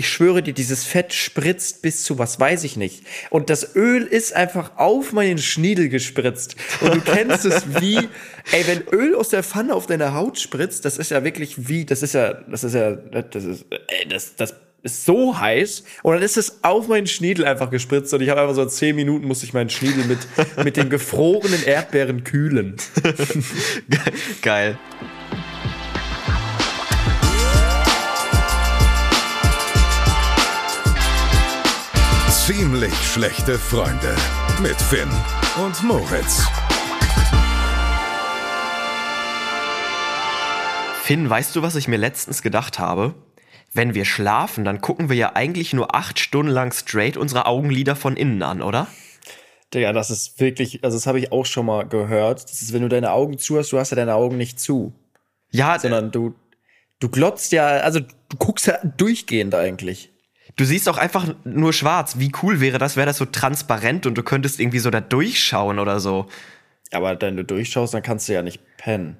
ich schwöre dir, dieses Fett spritzt bis zu was weiß ich nicht. Und das Öl ist einfach auf meinen Schniedel gespritzt. Und du kennst es wie, ey, wenn Öl aus der Pfanne auf deine Haut spritzt, das ist ja wirklich wie, das ist ja, das ist ja, das ist, ey, das, das ist so heiß und dann ist es auf meinen Schniedel einfach gespritzt und ich habe einfach so zehn Minuten musste ich meinen Schniedel mit, mit den gefrorenen Erdbeeren kühlen. Geil. Ziemlich schlechte Freunde mit Finn und Moritz. Finn, weißt du, was ich mir letztens gedacht habe? Wenn wir schlafen, dann gucken wir ja eigentlich nur acht Stunden lang straight unsere Augenlider von innen an, oder? Digga, das ist wirklich, also das habe ich auch schon mal gehört. Das ist, wenn du deine Augen zu hast, du hast ja deine Augen nicht zu. Ja, Sondern du, du glotzt ja, also du guckst ja durchgehend eigentlich. Du siehst auch einfach nur schwarz. Wie cool wäre das, wäre das so transparent und du könntest irgendwie so da durchschauen oder so. Aber wenn du durchschaust, dann kannst du ja nicht pennen.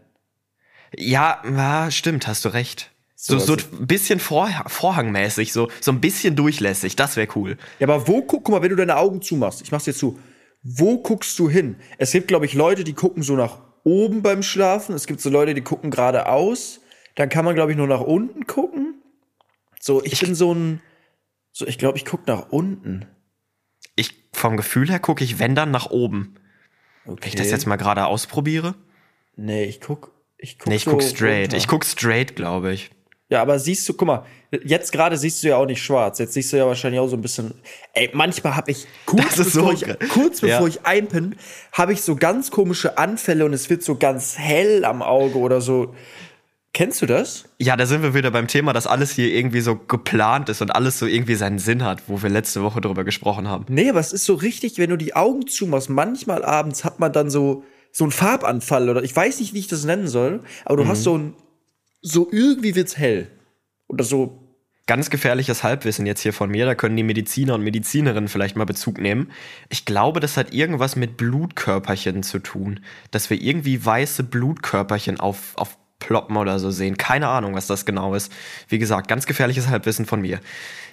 Ja, ja stimmt, hast du recht. So, So, so also- ein bisschen vor, vorhangmäßig, so, so ein bisschen durchlässig, das wäre cool. Ja, aber wo guck, guck mal, wenn du deine Augen zumachst, ich mach's dir zu, wo guckst du hin? Es gibt, glaube ich, Leute, die gucken so nach oben beim Schlafen. Es gibt so Leute, die gucken geradeaus. Dann kann man, glaube ich, nur nach unten gucken. So, ich, bin so ein, so, ich glaube, ich guck nach unten. Ich, vom Gefühl her gucke ich, wenn dann, nach oben. Okay. Wenn ich das jetzt mal gerade ausprobiere. Nee, ich guck, ich guck Nee, ich so guck straight. runter. Ich guck straight, glaube ich. Ja, aber siehst du, guck mal, jetzt gerade siehst du ja auch nicht schwarz. Jetzt siehst du ja wahrscheinlich auch so ein bisschen. Ey, manchmal habe ich kurz bevor, so ich, kurz Ja. bevor ich einpinne, habe ich so ganz komische Anfälle und es wird so ganz hell am Auge oder so. Kennst du das? Ja, da sind wir wieder beim Thema, dass alles hier irgendwie so geplant ist und alles so irgendwie seinen Sinn hat, wo wir letzte Woche drüber gesprochen haben. Nee, aber es ist so richtig, wenn du die Augen zumachst, manchmal abends hat man dann so so einen Farbanfall oder ich weiß nicht, wie ich das nennen soll, aber du Mhm. hast so ein so irgendwie wird's hell oder so Ganz gefährliches Halbwissen jetzt hier von mir, da können die Mediziner und Medizinerinnen vielleicht mal Bezug nehmen. Ich glaube, das hat irgendwas mit Blutkörperchen zu tun, dass wir irgendwie weiße Blutkörperchen auf, auf ploppen oder so sehen. Keine Ahnung, was das genau ist. Wie gesagt, ganz gefährliches Halbwissen von mir.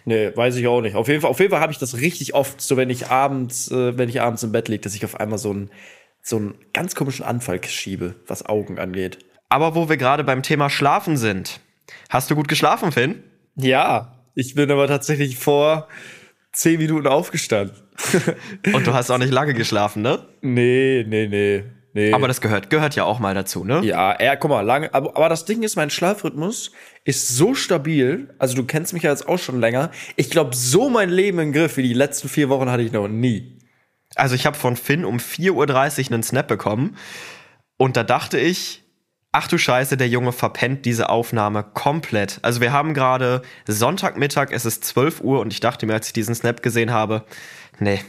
Nee, weiß ich auch nicht. Auf jeden Fall, auf jeden Fall habe ich das richtig oft, so wenn ich abends, äh, wenn ich abends im Bett liege, dass ich auf einmal so einen, so einen ganz komischen Anfall schiebe, was Augen angeht. Aber wo wir gerade beim Thema Schlafen sind. Hast du gut geschlafen, Finn? Ja, ich bin aber tatsächlich vor zehn Minuten aufgestanden. Und du hast auch nicht lange geschlafen, ne? nee, nee, nee, nee. Aber das gehört, gehört ja auch mal dazu, ne? ja, er, guck mal, lange, aber, aber das Ding ist, mein Schlafrhythmus ist so stabil. Also du kennst mich ja jetzt auch schon länger. Ich glaube, so mein Leben im Griff wie die letzten vier Wochen hatte ich noch nie. Also ich habe von Finn um 4.30 Uhr einen Snap bekommen und da dachte ich, ach du Scheiße, der Junge verpennt diese Aufnahme komplett. Also wir haben gerade Sonntagmittag, es ist 12 Uhr und ich dachte mir, als ich diesen Snap gesehen habe, nee,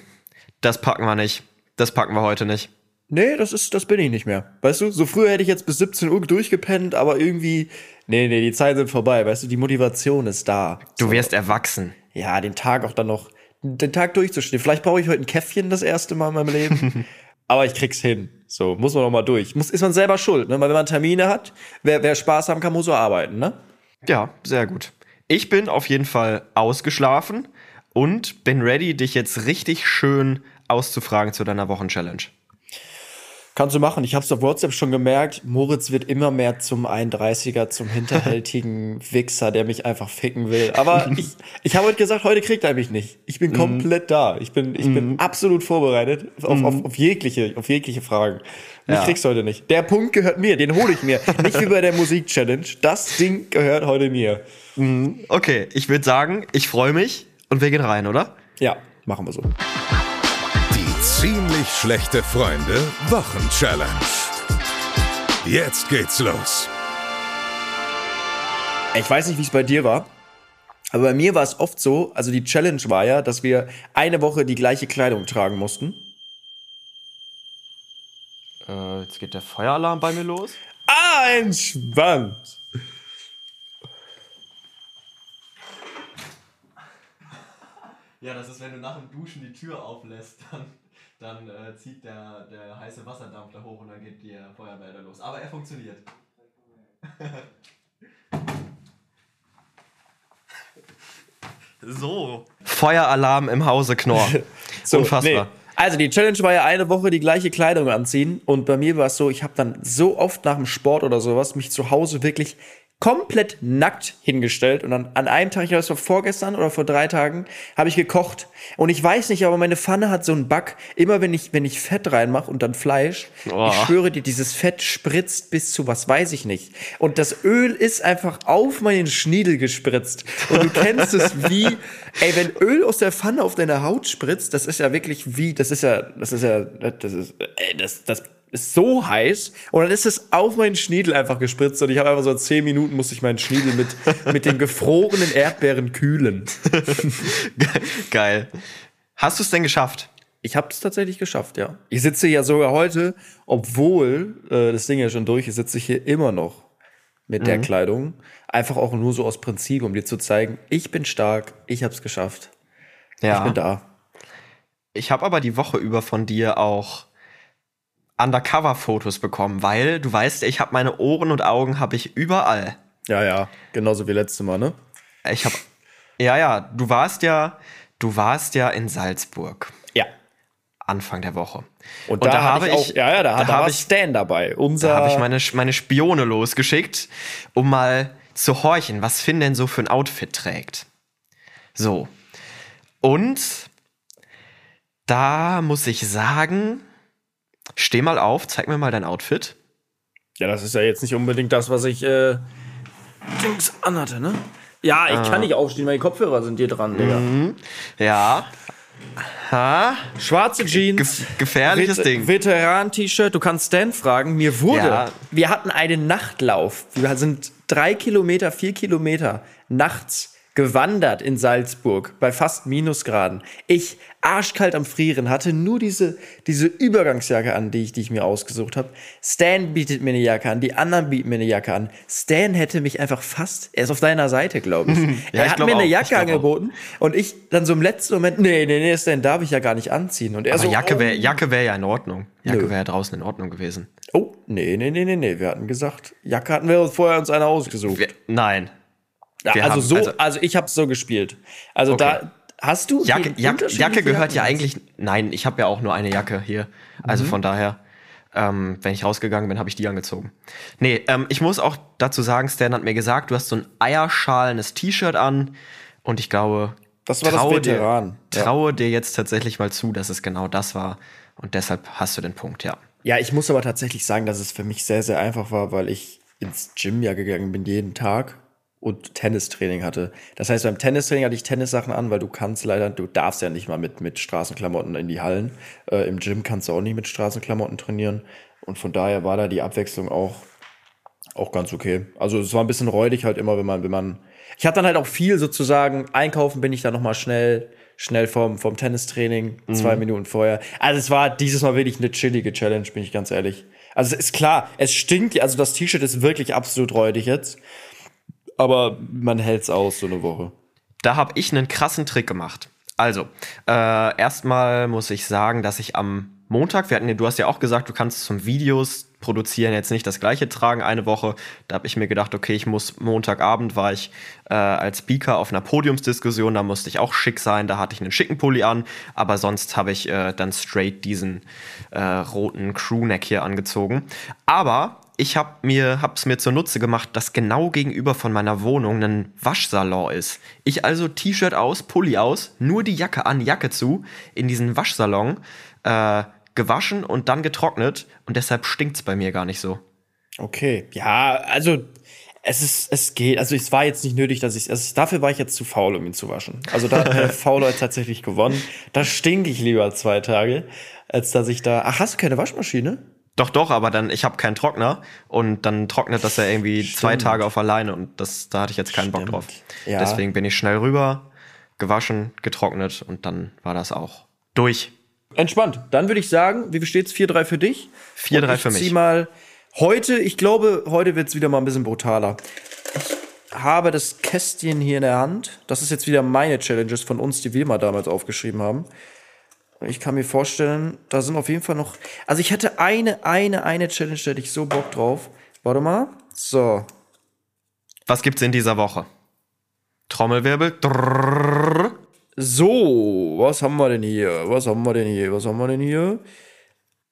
das packen wir nicht. Das packen wir heute nicht. Nee, das ist, das bin ich nicht mehr. Weißt du, so früher hätte ich jetzt bis 17 Uhr durchgepennt, aber irgendwie, nee, nee, die Zeiten sind vorbei. Weißt du, die Motivation ist da. Du wirst erwachsen. Ja, den Tag auch dann noch, den Tag durchzustehen. Vielleicht brauche ich heute ein Käffchen das erste Mal in meinem Leben. aber ich krieg's hin. So, muss man noch mal durch. Muss, ist man selber schuld, ne? Weil wenn man Termine hat, wer, wer Spaß haben kann, muss so arbeiten, ne? Ja, sehr gut. Ich bin auf jeden Fall ausgeschlafen und bin ready, dich jetzt richtig schön auszufragen zu deiner Wochenchallenge. Kannst du machen. Ich hab's auf WhatsApp schon gemerkt. Moritz wird immer mehr zum 31er, zum hinterhältigen Wichser, der mich einfach ficken will. Aber ich, ich habe heute gesagt, heute kriegt er mich nicht. Ich bin komplett da. Ich bin, ich bin absolut vorbereitet auf, auf, auf jegliche, auf jegliche Fragen. Mich Ja. kriegst du heute nicht. Der Punkt gehört mir, den hole ich mir. nicht wie bei der Musik-Challenge. Das Ding gehört heute mir. Okay, ich würde sagen, ich freue mich und wir gehen rein, oder? Ja, machen wir so. Ziemlich schlechte Freunde Wochenchallenge. Jetzt geht's los. Ich weiß nicht, wie es bei dir war, aber bei mir war es oft so, also die Challenge war ja, dass wir eine Woche die gleiche Kleidung tragen mussten. Äh, jetzt geht der Feueralarm bei mir los. Ah, entspannt. Ja, das ist, wenn du nach dem Duschen die Tür auflässt, dann, dann äh, zieht der, der heiße Wasserdampf da hoch und dann geht der Feuerwehr los. Aber er funktioniert. So. Feueralarm im Hause Knorr. So, Unfassbar. nee. Also die Challenge war ja eine Woche die gleiche Kleidung anziehen und bei mir war es so, ich habe dann so oft nach dem Sport oder sowas mich zu Hause wirklich komplett nackt hingestellt und dann an einem Tag, ich glaube, es war vorgestern oder vor drei Tagen, habe ich gekocht und ich weiß nicht, aber meine Pfanne hat so einen Bug. Immer wenn ich wenn ich Fett reinmache und dann Fleisch, Oh. ich schwöre dir, dieses Fett spritzt bis zu was weiß ich nicht und das Öl ist einfach auf meinen Schniedel gespritzt und du kennst es wie, ey, wenn Öl aus der Pfanne auf deine Haut spritzt, das ist ja wirklich wie, das ist ja, das ist ja, das ist, ey, das das ist so heiß und dann ist es auf meinen Schniedel einfach gespritzt und ich habe einfach so zehn Minuten musste ich meinen Schniedel mit mit den gefrorenen Erdbeeren kühlen. Geil. Hast du es denn geschafft? Ich habe es tatsächlich geschafft, ja. Ich sitze ja sogar heute, obwohl äh, das Ding ja schon durch ist, sitze ich hier immer noch mit der Kleidung. Einfach auch nur so aus Prinzip, um dir zu zeigen, ich bin stark, ich habe es geschafft, ich bin da. Ich habe aber die Woche über von dir auch Undercover-Fotos bekommen, weil du weißt, ich habe meine Ohren und Augen habe ich überall. Ja, ja, genauso wie letzte Mal, ne? Ich habe, ja, ja, du warst ja, du warst ja in Salzburg Ja. Anfang der Woche. Und, da, habe ich, auch, ja, ja, da, da, da habe ich, Stan dabei. Unser, da habe ich meine, meine Spione losgeschickt, um mal zu horchen, was Finn denn so für ein Outfit trägt. So. Und da muss ich sagen, steh mal auf, zeig mir mal dein Outfit. ja, das ist ja jetzt nicht unbedingt das, was ich äh, Dings anhatte, ne? Ja, ich kann nicht aufstehen, meine Kopfhörer sind hier dran, Digga. Ja. Ha? Schwarze Jeans. Ge gefährliches Vet- Ding. Veteran-T-Shirt, du kannst Stan fragen. Mir wurde, Ja. wir hatten einen Nachtlauf. Wir sind drei Kilometer, vier Kilometer nachts gewandert in Salzburg bei fast Minusgraden. Ich arschkalt am Frieren, hatte nur diese, diese Übergangsjacke an, die ich, die ich mir ausgesucht habe. Stan bietet mir eine Jacke an, die anderen bieten mir eine Jacke an. Stan hätte mich einfach fast, er ist auf deiner Seite, glaube ich. Ja, er ich hat glaub mir eine auch, ich Jacke glaub auch. angeboten und ich dann so im letzten Moment, nee, nee, nee, Stan darf ich ja gar nicht anziehen. Und er Aber so, Jacke wäre oh. Jacke wär ja in Ordnung. Jacke wäre ja draußen in Ordnung gewesen. Oh, nee, nee, nee, nee, nee. Wir hatten gesagt, Jacke hatten wir uns vorher uns eine ausgesucht. Wir, nein. Ja, wir also haben- so, also- also, ich habe so gespielt. Also Okay. da hast du Jacke, Jacke, Jacke gehört ja eigentlich. Nein, ich habe ja auch nur eine Jacke hier. Also Mhm. von daher, ähm, wenn ich rausgegangen bin, habe ich die angezogen. Nee, ähm, ich muss auch dazu sagen, Stan hat mir gesagt, du hast so ein eierschalenes T-Shirt an und ich glaube, Das war das traue Veteran, Dir, ja. traue dir jetzt tatsächlich mal zu, dass es genau das war und deshalb hast du den Punkt, ja. Ja, ich muss aber tatsächlich sagen, dass es für mich sehr, sehr einfach war, weil ich ins Gym ja gegangen bin jeden Tag und Tennistraining hatte. Das heißt, beim Tennistraining hatte ich Tennissachen an, weil du kannst leider, du darfst ja nicht mal mit, mit Straßenklamotten in die Hallen. Äh, Im Gym kannst du auch nicht mit Straßenklamotten trainieren. Und von daher war da die Abwechslung auch, auch ganz okay. Also es war ein bisschen räudig halt immer, wenn man, wenn man. Ich hatte dann halt auch viel sozusagen, einkaufen bin ich dann nochmal schnell, schnell vom, vom Tennistraining, zwei Minuten vorher. Also es war dieses Mal wirklich eine chillige Challenge, bin ich ganz ehrlich. Also es ist klar, es stinkt, also das T-Shirt ist wirklich absolut räudig jetzt. Aber man hält's aus, so eine Woche. Da habe ich einen krassen Trick gemacht. Also, äh, erstmal muss ich sagen, dass ich am Montag, wir hatten, du hast ja auch gesagt, du kannst zum Videos produzieren jetzt nicht das gleiche tragen eine Woche. Da habe ich mir gedacht, okay, ich muss Montagabend war ich äh, als Speaker auf einer Podiumsdiskussion, da musste ich auch schick sein, da hatte ich einen schicken Pulli an, aber sonst habe ich äh, dann straight diesen äh, roten Crewneck hier angezogen. Aber ich habe mir hab's mir zunutze gemacht, dass genau gegenüber von meiner Wohnung ein Waschsalon ist. Ich also T-Shirt aus, Pulli aus, nur die Jacke an, Jacke zu, in diesen Waschsalon äh, gewaschen und dann getrocknet und deshalb stinkt's bei mir gar nicht so. Okay, ja, also es ist, es geht. Also es war jetzt nicht nötig, dass ich es. Dafür war ich jetzt zu faul, um ihn zu waschen. Also da hat der Faulheit tatsächlich gewonnen. Da stinke ich lieber zwei Tage, als dass ich da. Ach, hast du keine Waschmaschine? Doch, doch, aber dann, ich habe keinen Trockner und dann trocknet das ja irgendwie zwei Tage auf alleine und das, da hatte ich jetzt keinen Bock Stimmt. drauf. Ja. Deswegen bin ich schnell rüber, gewaschen, getrocknet und dann war das auch durch. Entspannt. Dann würde ich sagen, wie steht's? 4-3 für dich? 4-3 Und ich für mich. Zieh mal heute, ich glaube, heute wird's wieder mal ein bisschen brutaler. Ich habe das Kästchen hier in der Hand. Das ist jetzt wieder meine Challenges von uns, die wir mal damals aufgeschrieben haben. Ich kann mir vorstellen, da sind auf jeden Fall noch. Also ich hatte eine, eine, eine Challenge, da hätte ich so Bock drauf. Warte mal. So. Was gibt's in dieser Woche? Trommelwirbel. Drrrr. So, was haben wir denn hier? Was haben wir denn hier? Was haben wir denn hier?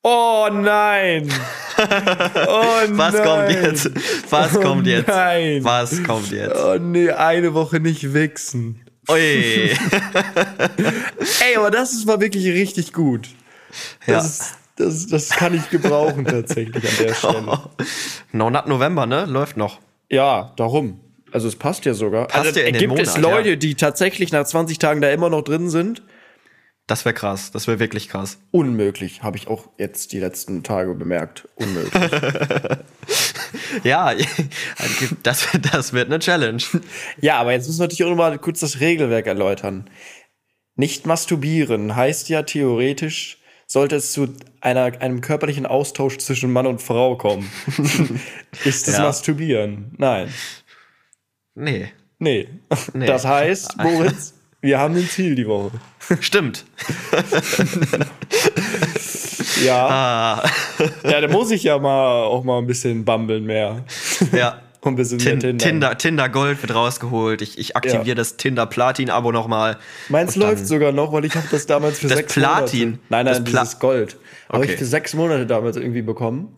Oh nein! Oh Was nein. kommt jetzt? Was Oh kommt jetzt? nein. Was kommt jetzt? Oh nee, eine Woche nicht wichsen. Ui. Ey, aber das ist mal wirklich richtig gut. Das, Ja. ist, das, das kann ich gebrauchen tatsächlich an der Stelle. No Nut November, ne? Läuft noch. Ja, darum. Also es passt ja sogar. Passt also, ja in den gibt es Monat, Leute, ja. die tatsächlich nach 20 Tagen da immer noch drin sind? Das wäre krass. Das wäre wirklich krass. Unmöglich, habe ich auch jetzt die letzten Tage bemerkt. Unmöglich. Ja, das, das wird eine Challenge. ja, aber jetzt müssen wir natürlich auch noch mal kurz das Regelwerk erläutern. Nicht masturbieren heißt ja theoretisch, sollte es zu einer, einem körperlichen Austausch zwischen Mann und Frau kommen. Ist das Ja. Masturbieren? Nein. Nee. Nee. Nee. Das heißt, Moritz, wir haben ein Ziel die Woche. Stimmt. Ja. Ah, Ja, da muss ich ja mal auch mal ein bisschen bambeln mehr. ja. Und ein bisschen mehr Tin Tinder. Tinder, Tinder Gold wird rausgeholt. Ich, ich aktiviere Ja. das Tinder Platin-Abo nochmal. Meins läuft sogar noch, weil ich habe das damals für Das sechs Platin? Monate. Nein, Das nein, Pla- dieses Gold. Habe Okay. ich für sechs Monate damals irgendwie bekommen.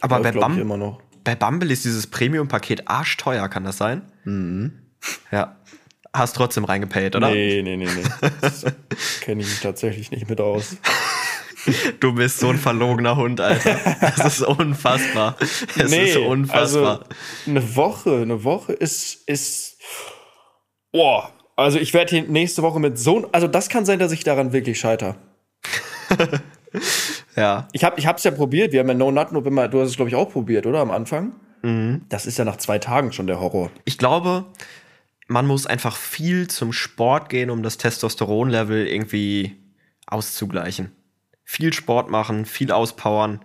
Aber bei, Läuft, ich, Bum immer noch. bei Bumble ist dieses Premium-Paket arschteuer, kann das sein? Mhm. Ja. Hast trotzdem reingepayt, oder? Nee, nee, nee, nee. Das kenne ich mich tatsächlich nicht mit aus. Du bist so ein verlogener Hund, Alter. Das ist unfassbar. Es ist unfassbar. Also, eine Woche, eine Woche ist, ist. Boah. Also ich werde hier nächste Woche mit so. Also das kann sein, dass ich daran wirklich scheiter. ja. Ich habe es ja probiert. Wir haben ja No Nut November. Du hast es, glaube ich, auch probiert, oder? Am Anfang. Mhm. Das ist ja nach zwei Tagen schon der Horror. Ich glaube, man muss einfach viel zum Sport gehen, um das Testosteronlevel irgendwie auszugleichen. Viel Sport machen, viel auspowern,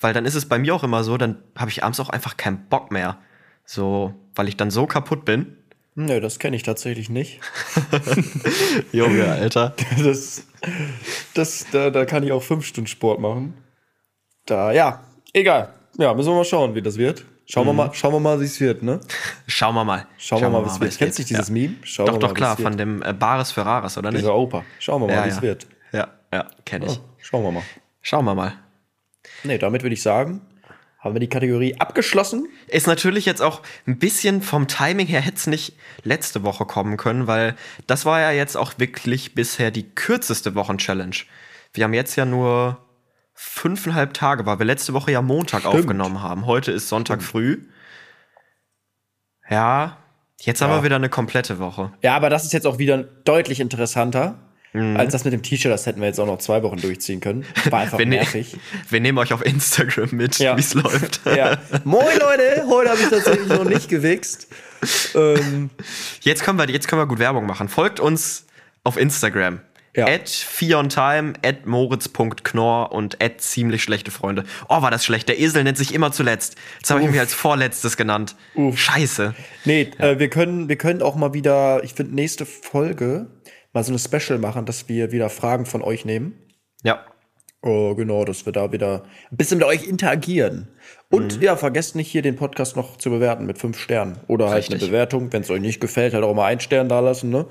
weil dann ist es bei mir auch immer so, dann habe ich abends auch einfach keinen Bock mehr. So, weil ich dann so kaputt bin. Nö, das kenne ich tatsächlich nicht. Junge, Alter. Das, das, da, da kann ich auch fünf Stunden Sport machen. Da, ja, egal. Ja, müssen wir mal schauen, wie das wird. Schauen Mhm. wir mal, schauen wir mal, wie es wird, ne? Schauen wir mal. Schauen, wir mal, wie es wird. Kennst du nicht dieses Ja. Meme? Schauen Doch, wir doch, mal, klar, von dem äh, Bares Ferraris, oder nicht? Dieser Opa. Schauen wir mal, ja, wie es ja. wird. Ja, ja, kenne ich. Ja, schauen wir mal. Schauen wir mal. Nee, damit würde ich sagen, haben wir die Kategorie abgeschlossen. Ist natürlich jetzt auch ein bisschen vom Timing her hätte es nicht letzte Woche kommen können, weil das war ja jetzt auch wirklich bisher die kürzeste Wochen-Challenge. Wir haben jetzt ja nur fünfeinhalb Tage, weil wir letzte Woche ja Montag aufgenommen haben. Heute ist Sonntag früh. Ja, jetzt haben Ja. wir wieder eine komplette Woche. Ja, aber das ist jetzt auch wieder deutlich interessanter Mhm. als das mit dem T-Shirt. Das hätten wir jetzt auch noch zwei Wochen durchziehen können. War einfach Wir, ne nervig. wir nehmen euch auf Instagram mit, Ja. wie es läuft. ja. Moin Leute, heute habe ich tatsächlich noch nicht gewichst. Ähm, Jetzt können wir, jetzt können wir gut Werbung machen. Folgt uns auf Instagram. Ja. At Fiontime, at Moritz.knorr und at ziemlich schlechte Freunde. Oh, war das schlecht. Der Esel nennt sich immer zuletzt. Jetzt habe ich mich als vorletztes genannt. Uff. Scheiße. nee, äh, wir können, wir können auch mal wieder, ich finde, nächste Folge mal so eine Special machen, dass wir wieder Fragen von euch nehmen. Ja. Oh, genau, dass wir da wieder ein bisschen mit euch interagieren. Und Mhm. ja, vergesst nicht hier den Podcast noch zu bewerten mit fünf Sternen. Oder halt Richtig. eine Bewertung. Wenn es euch nicht gefällt, halt auch mal einen Stern da lassen, ne?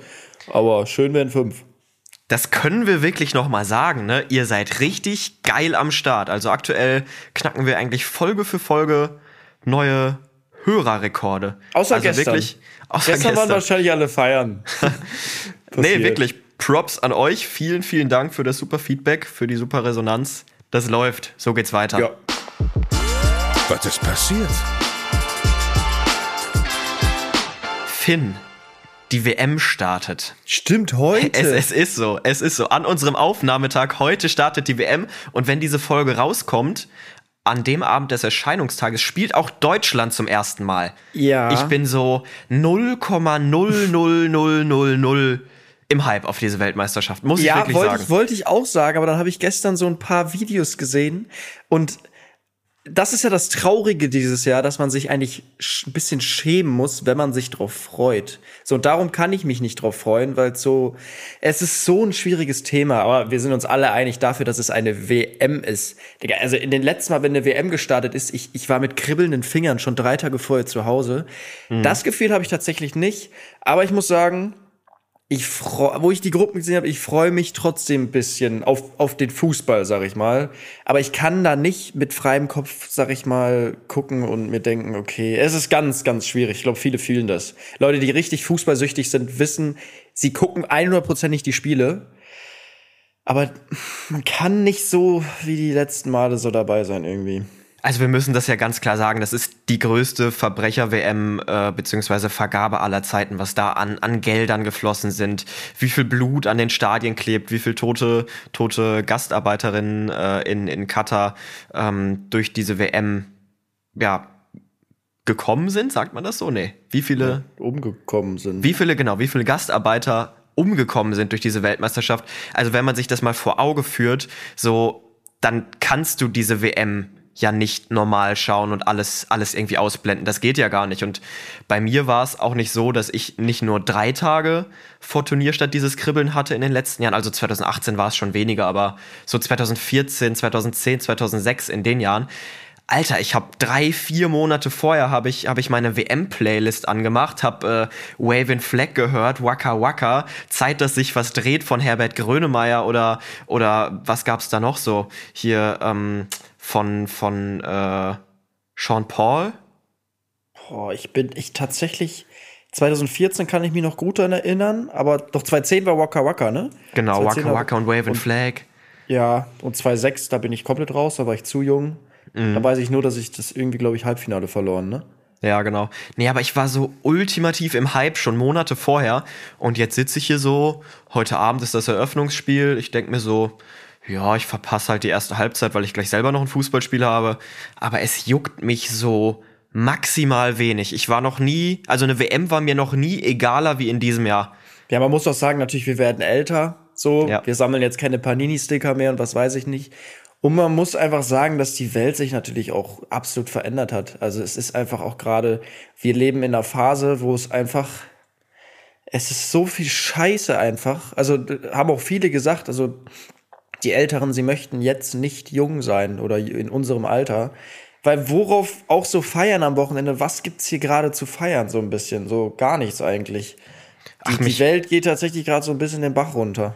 Aber schön wären fünf. Das können wir wirklich noch mal sagen, ne? Ihr seid richtig geil am Start. Also aktuell knacken wir eigentlich Folge für Folge neue Hörerrekorde. Außer also gestern. Wirklich, außer Gestern waren gestern. wahrscheinlich alle feiern. Nee, wirklich. Props an euch. Vielen, vielen Dank für das super Feedback, für die super Resonanz. Das läuft. So geht's weiter. Ja. Was ist passiert? Finn, die WM startet. Stimmt, heute. Es, es ist so, es ist so. An unserem Aufnahmetag heute startet die WM und wenn diese Folge rauskommt, an dem Abend des Erscheinungstages spielt auch Deutschland zum ersten Mal. Ja. Ich bin so 0,00000 im Hype auf diese Weltmeisterschaft, muss ich ja, wirklich wollte sagen. ich, wollte ich auch sagen, aber dann habe ich gestern so ein paar Videos gesehen und das ist ja das Traurige dieses Jahr, dass man sich eigentlich ein bisschen schämen muss, wenn man sich drauf freut. So, und darum kann ich mich nicht drauf freuen, weil so, es ist so ein schwieriges Thema, aber wir sind uns alle einig dafür, dass es eine WM ist. Digga, also in den letzten Mal, wenn eine WM gestartet ist, ich, ich war mit kribbelnden Fingern schon drei Tage vorher zu Hause. Mhm. Das Gefühl habe ich tatsächlich nicht, aber ich muss sagen, ich freu, wo ich die Gruppen gesehen habe, ich freue mich trotzdem ein bisschen auf, auf den Fußball, sag ich mal. Aber ich kann da nicht mit freiem Kopf, sag ich mal, gucken und mir denken, okay, es ist ganz, ganz schwierig. Ich glaube, viele fühlen das. Leute, die richtig fußballsüchtig sind, wissen, sie gucken 100% nicht die Spiele. Aber man kann nicht so wie die letzten Male so dabei sein irgendwie. Also wir müssen das ja ganz klar sagen, das ist die größte Verbrecher-WM äh, beziehungsweise Vergabe aller Zeiten, was da an, an Geldern geflossen sind, wie viel Blut an den Stadien klebt, wie viel tote, tote Gastarbeiterinnen äh, in, in Katar ähm, durch diese WM ja, gekommen sind, sagt man das so? Nee. Wie viele ja, umgekommen sind. Wie viele, genau, wie viele Gastarbeiter umgekommen sind durch diese Weltmeisterschaft. Also wenn man sich das mal vor Auge führt, so dann kannst du diese WM ja nicht normal schauen und alles, alles irgendwie ausblenden. Das geht ja gar nicht. Und bei mir war es auch nicht so, dass ich nicht nur drei Tage vor Turnierstadt dieses Kribbeln hatte in den letzten Jahren. Also 2018 war es schon weniger, aber so 2014, 2010, 2006 in den Jahren. Alter, ich habe drei, vier Monate vorher habe ich, hab ich meine WM-Playlist angemacht, habe äh, Waving Flag gehört, Waka Waka, Zeit, dass sich was dreht von Herbert Grönemeyer oder, oder was gab's da noch so? Hier, ähm, von, von äh, Sean Paul. Boah, ich bin, ich tatsächlich, 2014 kann ich mich noch gut daran erinnern, aber doch 2010 war Waka Waka, ne? Genau, Waka Waka und Wave and Flag. Ja, und 2006, da bin ich komplett raus, da war ich zu jung. Mhm. Da weiß ich nur, dass ich das irgendwie, glaube ich, Halbfinale verloren, ne? Ja, genau. Nee, aber ich war so ultimativ im Hype schon Monate vorher und jetzt sitze ich hier so, heute Abend ist das Eröffnungsspiel, ich denke mir so, ja, ich verpasse halt die erste Halbzeit, weil ich gleich selber noch ein Fußballspiel habe. Aber es juckt mich so maximal wenig. Ich war noch nie, also eine WM war mir noch nie egaler wie in diesem Jahr. Ja, man muss doch sagen, natürlich, wir werden älter. So, ja. wir sammeln jetzt keine Panini-Sticker mehr und was weiß ich nicht. Und man muss einfach sagen, dass die Welt sich natürlich auch absolut verändert hat. Also es ist einfach auch gerade, wir leben in einer Phase, wo es einfach, es ist so viel Scheiße einfach. Also haben auch viele gesagt, also die Älteren, sie möchten jetzt nicht jung sein oder in unserem Alter. Weil worauf auch so feiern am Wochenende, was gibt's hier gerade zu feiern, so ein bisschen? So gar nichts eigentlich. Die, Ach, die Welt geht tatsächlich gerade so ein bisschen den Bach runter.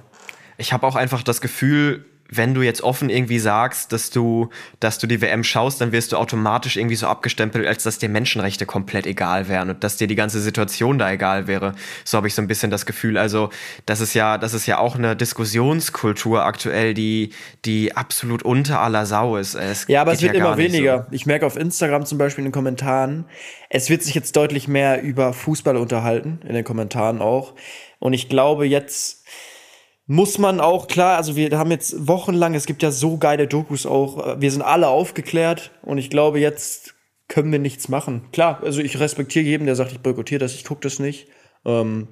Ich habe auch einfach das Gefühl, wenn du jetzt offen irgendwie sagst, dass du, dass du die WM schaust, dann wirst du automatisch irgendwie so abgestempelt, als dass dir Menschenrechte komplett egal wären und dass dir die ganze Situation da egal wäre. So habe ich so ein bisschen das Gefühl. Also, das ist ja, das ist ja auch eine Diskussionskultur aktuell, die, die absolut unter aller Sau ist. Es ja, aber es wird ja immer weniger. So. Ich merke auf Instagram zum Beispiel in den Kommentaren, es wird sich jetzt deutlich mehr über Fußball unterhalten, in den Kommentaren auch. Und ich glaube jetzt, muss man auch, klar, also wir haben jetzt wochenlang, es gibt ja so geile Dokus auch, wir sind alle aufgeklärt und ich glaube, jetzt können wir nichts machen. Klar, also ich respektiere jeden, der sagt, ich boykottiere das, ich gucke das nicht. Ähm,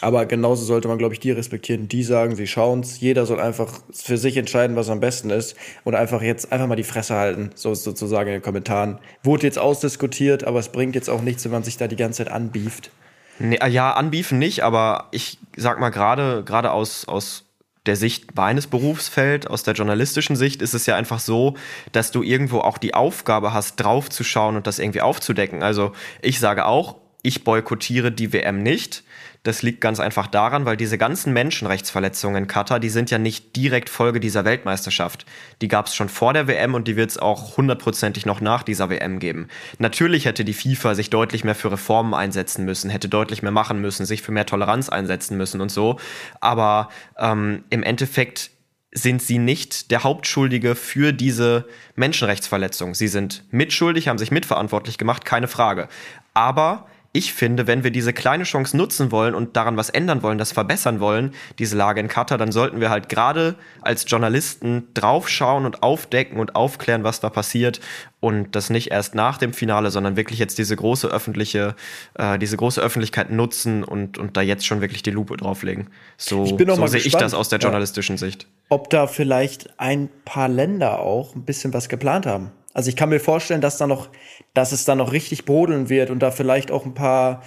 aber genauso sollte man, glaube ich, die respektieren, die sagen, sie schauen es. Jeder soll einfach für sich entscheiden, was am besten ist. Und einfach jetzt einfach mal die Fresse halten, so sozusagen in den Kommentaren. Wurde jetzt ausdiskutiert, aber es bringt jetzt auch nichts, wenn man sich da die ganze Zeit anbieft. Nee, äh, ja, anbiefen nicht, aber ich sag mal gerade gerade aus aus der Sicht meines Berufsfeld, aus der journalistischen Sicht, ist es ja einfach so, dass du irgendwo auch die Aufgabe hast, draufzuschauen und das irgendwie aufzudecken. Also ich sage auch, ich boykottiere die WM nicht. Das liegt ganz einfach daran, weil diese ganzen Menschenrechtsverletzungen in Katar, die sind ja nicht direkt Folge dieser Weltmeisterschaft. Die gab es schon vor der WM und die wird es auch hundertprozentig noch nach dieser WM geben. Natürlich hätte die FIFA sich deutlich mehr für Reformen einsetzen müssen, hätte deutlich mehr machen müssen, sich für mehr Toleranz einsetzen müssen und so. Aber ähm, im Endeffekt sind sie nicht der Hauptschuldige für diese Menschenrechtsverletzung. Sie sind mitschuldig, haben sich mitverantwortlich gemacht, keine Frage. Aber ich finde, wenn wir diese kleine Chance nutzen wollen und daran was ändern wollen, das verbessern wollen, diese Lage in Katar, dann sollten wir halt gerade als Journalisten draufschauen und aufdecken und aufklären, was da passiert und das nicht erst nach dem Finale, sondern wirklich jetzt diese große öffentliche, äh, diese große Öffentlichkeit nutzen und, und da jetzt schon wirklich die Lupe drauflegen. So, so sehe ich das aus der journalistischen Sicht. Ob da vielleicht ein paar Länder auch ein bisschen was geplant haben. Also ich kann mir vorstellen, dass da noch, dass es da noch richtig brodeln wird und da vielleicht auch ein paar,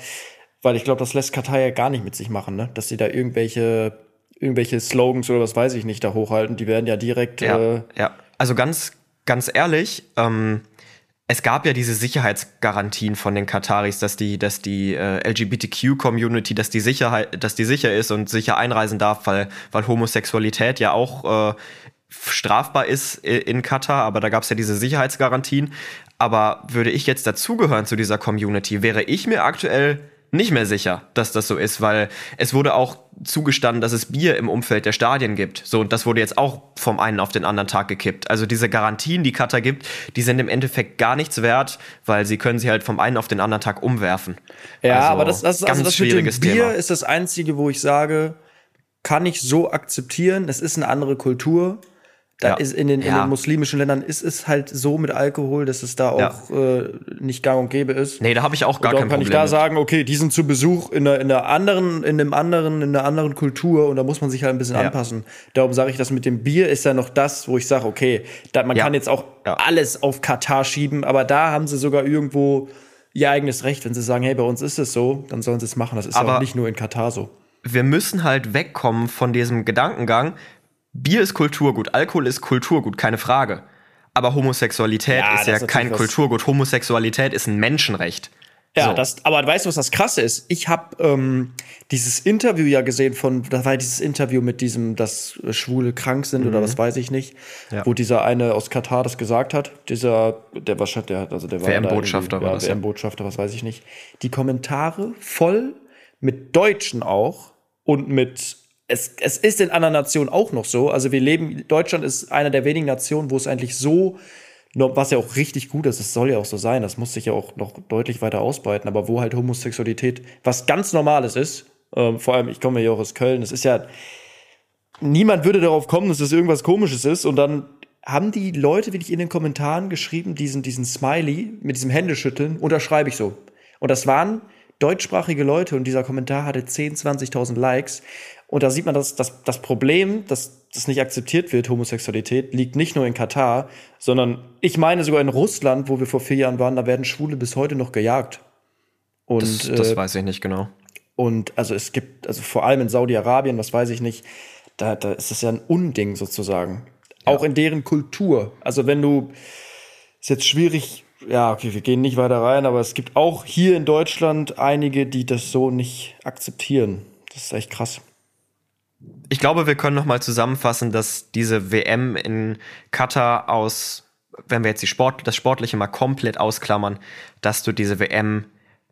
weil ich glaube, das lässt Katar ja gar nicht mit sich machen, ne? Dass sie da irgendwelche, irgendwelche Slogans oder was weiß ich nicht da hochhalten. Die werden ja direkt. Ja, Äh, ja. Also ganz, ganz ehrlich, ähm, es gab ja diese Sicherheitsgarantien von den Kataris, dass die, dass die äh, LGBTQ-Community, dass die Sicherheit, dass die sicher ist und sicher einreisen darf, weil, weil Homosexualität ja auch äh, strafbar ist i- in Katar, aber da gab es ja diese Sicherheitsgarantien. Aber würde ich jetzt dazugehören zu dieser Community, wäre ich mir aktuell nicht mehr sicher, dass das so ist, weil es wurde auch zugestanden, dass es Bier im Umfeld der Stadien gibt. So, und das wurde jetzt auch vom einen auf den anderen Tag gekippt. Also diese Garantien, die Katar gibt, die sind im Endeffekt gar nichts wert, weil sie können sie halt vom einen auf den anderen Tag umwerfen. Ja, Also, aber das, das, ganz also das schwieriges Bier Thema. ist das Einzige, wo ich sage, kann ich so akzeptieren. Es ist eine andere Kultur. Da Ja. ist in den, in Ja. den muslimischen Ländern ist es halt so mit Alkohol, dass es da Ja. auch äh, nicht gang und gäbe ist. Nee, da habe ich auch gar und kein kann Problem. ich da mit. sagen, okay, die sind zu Besuch in einer, in einer anderen, in einem anderen, in einer anderen Kultur und da muss man sich halt ein bisschen Ja. anpassen. Darum sage ich, das mit dem Bier ist ja noch das, wo ich sage, okay, da, man Ja. kann jetzt auch Ja. alles auf Katar schieben, aber da haben sie sogar irgendwo ihr eigenes Recht, wenn sie sagen, hey, bei uns ist es so, dann sollen sie es machen. Das ist ja Aber- auch nicht nur in Katar so. wir müssen halt wegkommen von diesem Gedankengang, Bier ist Kulturgut, Alkohol ist Kulturgut, keine Frage. Aber Homosexualität Ja, ist ja ist kein Kulturgut. Homosexualität ist ein Menschenrecht. Ja, So. das, aber weißt du, was das Krasse ist? Ich habe ähm, dieses Interview ja gesehen von, da war dieses Interview mit diesem, dass Schwule krank sind oder was weiß ich nicht, Mhm. Ja. wo dieser eine aus Katar das gesagt hat. Dieser, der wahrscheinlich, der, hat- also der war WM-Botschafter war ja. WM-Botschafter, was weiß ich nicht. Die Kommentare voll mit Deutschen auch und mit es, es ist in anderen Nationen auch noch so. Also wir leben, Deutschland ist einer der wenigen Nationen, wo es eigentlich so was ja auch richtig gut ist, es soll ja auch so sein, das muss sich ja auch noch deutlich weiter ausbreiten, aber wo halt Homosexualität was ganz Normales ist, ähm, vor allem, ich komme ja auch aus Köln, es ist ja, niemand würde darauf kommen, dass das irgendwas Komisches ist und dann haben die Leute wirklich in den Kommentaren geschrieben, diesen, diesen Smiley mit diesem Händeschütteln, unterschreibe ich so. Und das waren deutschsprachige Leute und dieser Kommentar hatte 10, 20.000 Likes. Und da sieht man, dass das, das Problem, dass das nicht akzeptiert wird, Homosexualität, liegt nicht nur in Katar, sondern ich meine sogar in Russland, wo wir vor vier Jahren waren, da werden Schwule bis heute noch gejagt. Und, Das, das äh, weiß ich nicht genau. und also es gibt, also vor allem in Saudi-Arabien, was weiß ich nicht, da, da ist es ja ein Unding sozusagen. Auch in deren Kultur. Also wenn du, ist jetzt schwierig, ja, okay, wir gehen nicht weiter rein, aber es gibt auch hier in Deutschland einige, die das so nicht akzeptieren. Das ist echt krass. Ich glaube, wir können noch mal zusammenfassen, dass diese WM in Katar aus, wenn wir jetzt die Sport, das Sportliche mal komplett ausklammern, dass du diese WM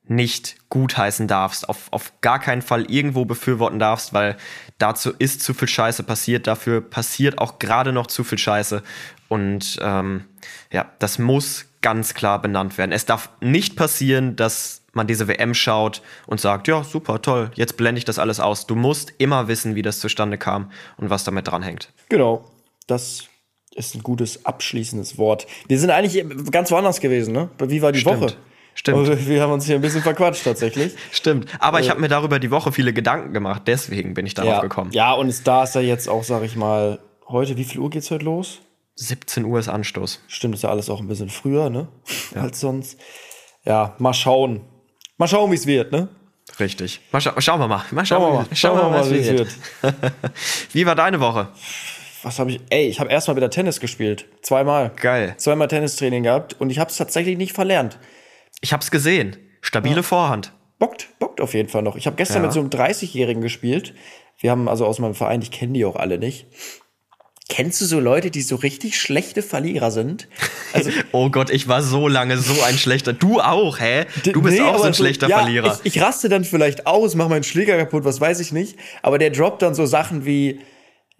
nicht gutheißen darfst, auf, auf gar keinen Fall irgendwo befürworten darfst, weil dazu ist zu viel Scheiße passiert, dafür passiert auch gerade noch zu viel Scheiße und ähm, ja, das muss ganz klar benannt werden. Es darf nicht passieren, dass man diese WM schaut und sagt, ja, super, toll, jetzt blende ich das alles aus. Du musst immer wissen, wie das zustande kam und was damit dranhängt. Genau. Das ist ein gutes abschließendes Wort. Wir sind eigentlich ganz woanders gewesen, ne? Wie war die Stimmt. Woche? Stimmt. Also, wir haben uns hier ein bisschen verquatscht tatsächlich. Stimmt. Aber ich habe mir darüber die Woche viele Gedanken gemacht, deswegen bin ich darauf ja. gekommen. Ja, und da ist ja jetzt auch, sag ich mal, heute, wie viel Uhr geht's heute los? 17 Uhr ist Anstoß. Stimmt, ist ja alles auch ein bisschen früher, ne? Als sonst. Ja, mal schauen. Mal schauen, wie es wird, ne? Richtig. Mal scha schauen wir mal. Mal Schauen wir mal. Schauen wir mal, wie es wird. Wie war deine Woche? Was habe ich? Ey, ich habe erstmal wieder Tennis gespielt. Zweimal. Geil. Zweimal Tennistraining gehabt und ich habe es tatsächlich nicht verlernt. Ich hab's gesehen. Stabile Vorhand. Bockt, bockt auf jeden Fall noch. Ich habe gestern Ja. mit so einem 30-Jährigen gespielt. Wir haben also aus meinem Verein, ich kenne die auch alle nicht. Kennst du so Leute, die so richtig schlechte Verlierer sind? Also, Oh Gott, ich war so lange so ein schlechter. Du auch, hä? Du bist Nee, auch so ein schlechter ja, Verlierer. Ich, ich raste dann vielleicht aus, mache meinen Schläger kaputt, was weiß ich nicht. Aber der droppt dann so Sachen wie,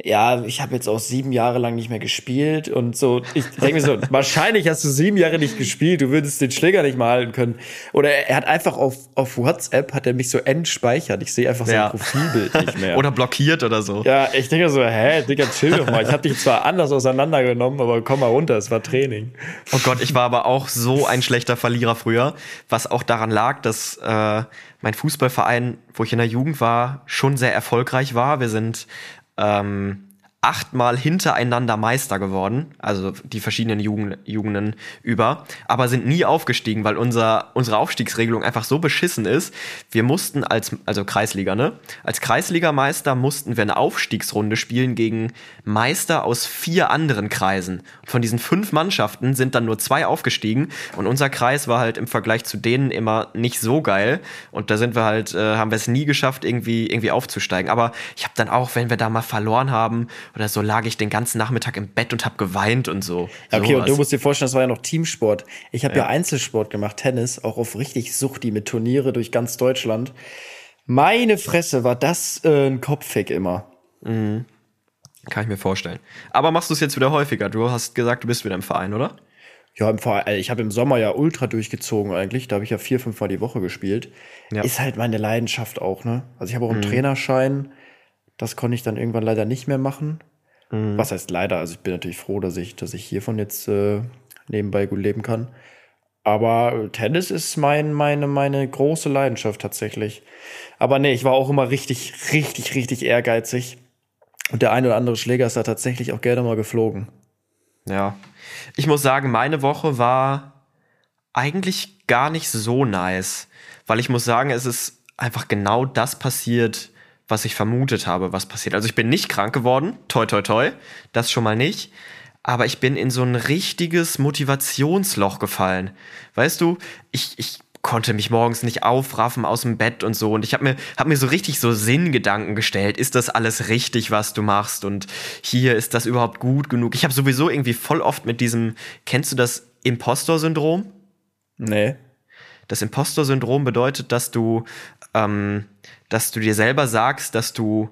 ja, ich habe jetzt auch sieben Jahre lang nicht mehr gespielt und so. Ich denke mir so, wahrscheinlich hast du sieben Jahre nicht gespielt, du würdest den Schläger nicht mal halten können. Oder er hat einfach auf, auf WhatsApp, hat er mich so entspeichert. Ich sehe einfach sein Ja. Profilbild nicht mehr. Oder blockiert oder so. ja, ich denke so, hä, Digga, chill doch mal. Ich habe dich zwar anders auseinandergenommen, aber komm mal runter, es war Training. Oh Gott, ich war aber auch so ein schlechter Verlierer früher, was auch daran lag, dass äh, mein Fußballverein, wo ich in der Jugend war, schon sehr erfolgreich war. Wir sind ähm, achtmal hintereinander Meister geworden, also die verschiedenen Jugend, Jugenden über, aber sind nie aufgestiegen, weil unser, unsere Aufstiegsregelung einfach so beschissen ist. Wir mussten als, also Kreisliga, ne? Als Kreisligameister mussten wir eine Aufstiegsrunde spielen gegen Meister aus vier anderen Kreisen. Von diesen fünf Mannschaften sind dann nur zwei aufgestiegen und unser Kreis war halt im Vergleich zu denen immer nicht so geil und da sind wir halt, äh, haben wir es nie geschafft, irgendwie, irgendwie aufzusteigen. Aber ich habe dann auch, wenn wir da mal verloren haben oder so, lag ich den ganzen Nachmittag im Bett und habe geweint und so. Okay, Sowas. und du musst dir vorstellen, das war ja noch Teamsport. Ich habe ja. ja Einzelsport gemacht, Tennis, auch auf richtig Suchti mit Turniere durch ganz Deutschland. Meine Fresse, war das äh, ein Kopfhick immer. Mhm. Kann ich mir vorstellen. Aber machst du es jetzt wieder häufiger? Du hast gesagt, du bist wieder im Verein, oder? Ja, im Verein, ich habe im Sommer ja ultra durchgezogen eigentlich. Da habe ich ja vier, fünf Mal die Woche gespielt. Ja. Ist halt meine Leidenschaft auch, ne? Also ich habe auch einen mhm. Trainerschein. Das konnte ich dann irgendwann leider nicht mehr machen. Mhm. Was heißt leider? Also ich bin natürlich froh, dass ich, dass ich hiervon jetzt äh, nebenbei gut leben kann. Aber Tennis ist mein, meine, meine große Leidenschaft tatsächlich. Aber nee, ich war auch immer richtig, richtig, richtig ehrgeizig. Und der ein oder andere Schläger ist da tatsächlich auch gerne mal geflogen. Ja. Ich muss sagen, meine Woche war eigentlich gar nicht so nice. Weil ich muss sagen, es ist einfach genau das passiert, was ich vermutet habe, was passiert. Also ich bin nicht krank geworden, toi toi toi, das schon mal nicht. Aber ich bin in so ein richtiges Motivationsloch gefallen. Weißt du, ich, ich konnte mich morgens nicht aufraffen aus dem Bett und so. Und ich habe mir, hab mir so richtig so Sinngedanken gestellt. Ist das alles richtig, was du machst? Und hier ist das überhaupt gut genug? Ich habe sowieso irgendwie voll oft mit diesem, kennst du das Impostor-Syndrom? Nee. Das Impostor-Syndrom bedeutet, dass du ähm, dass du dir selber sagst, dass du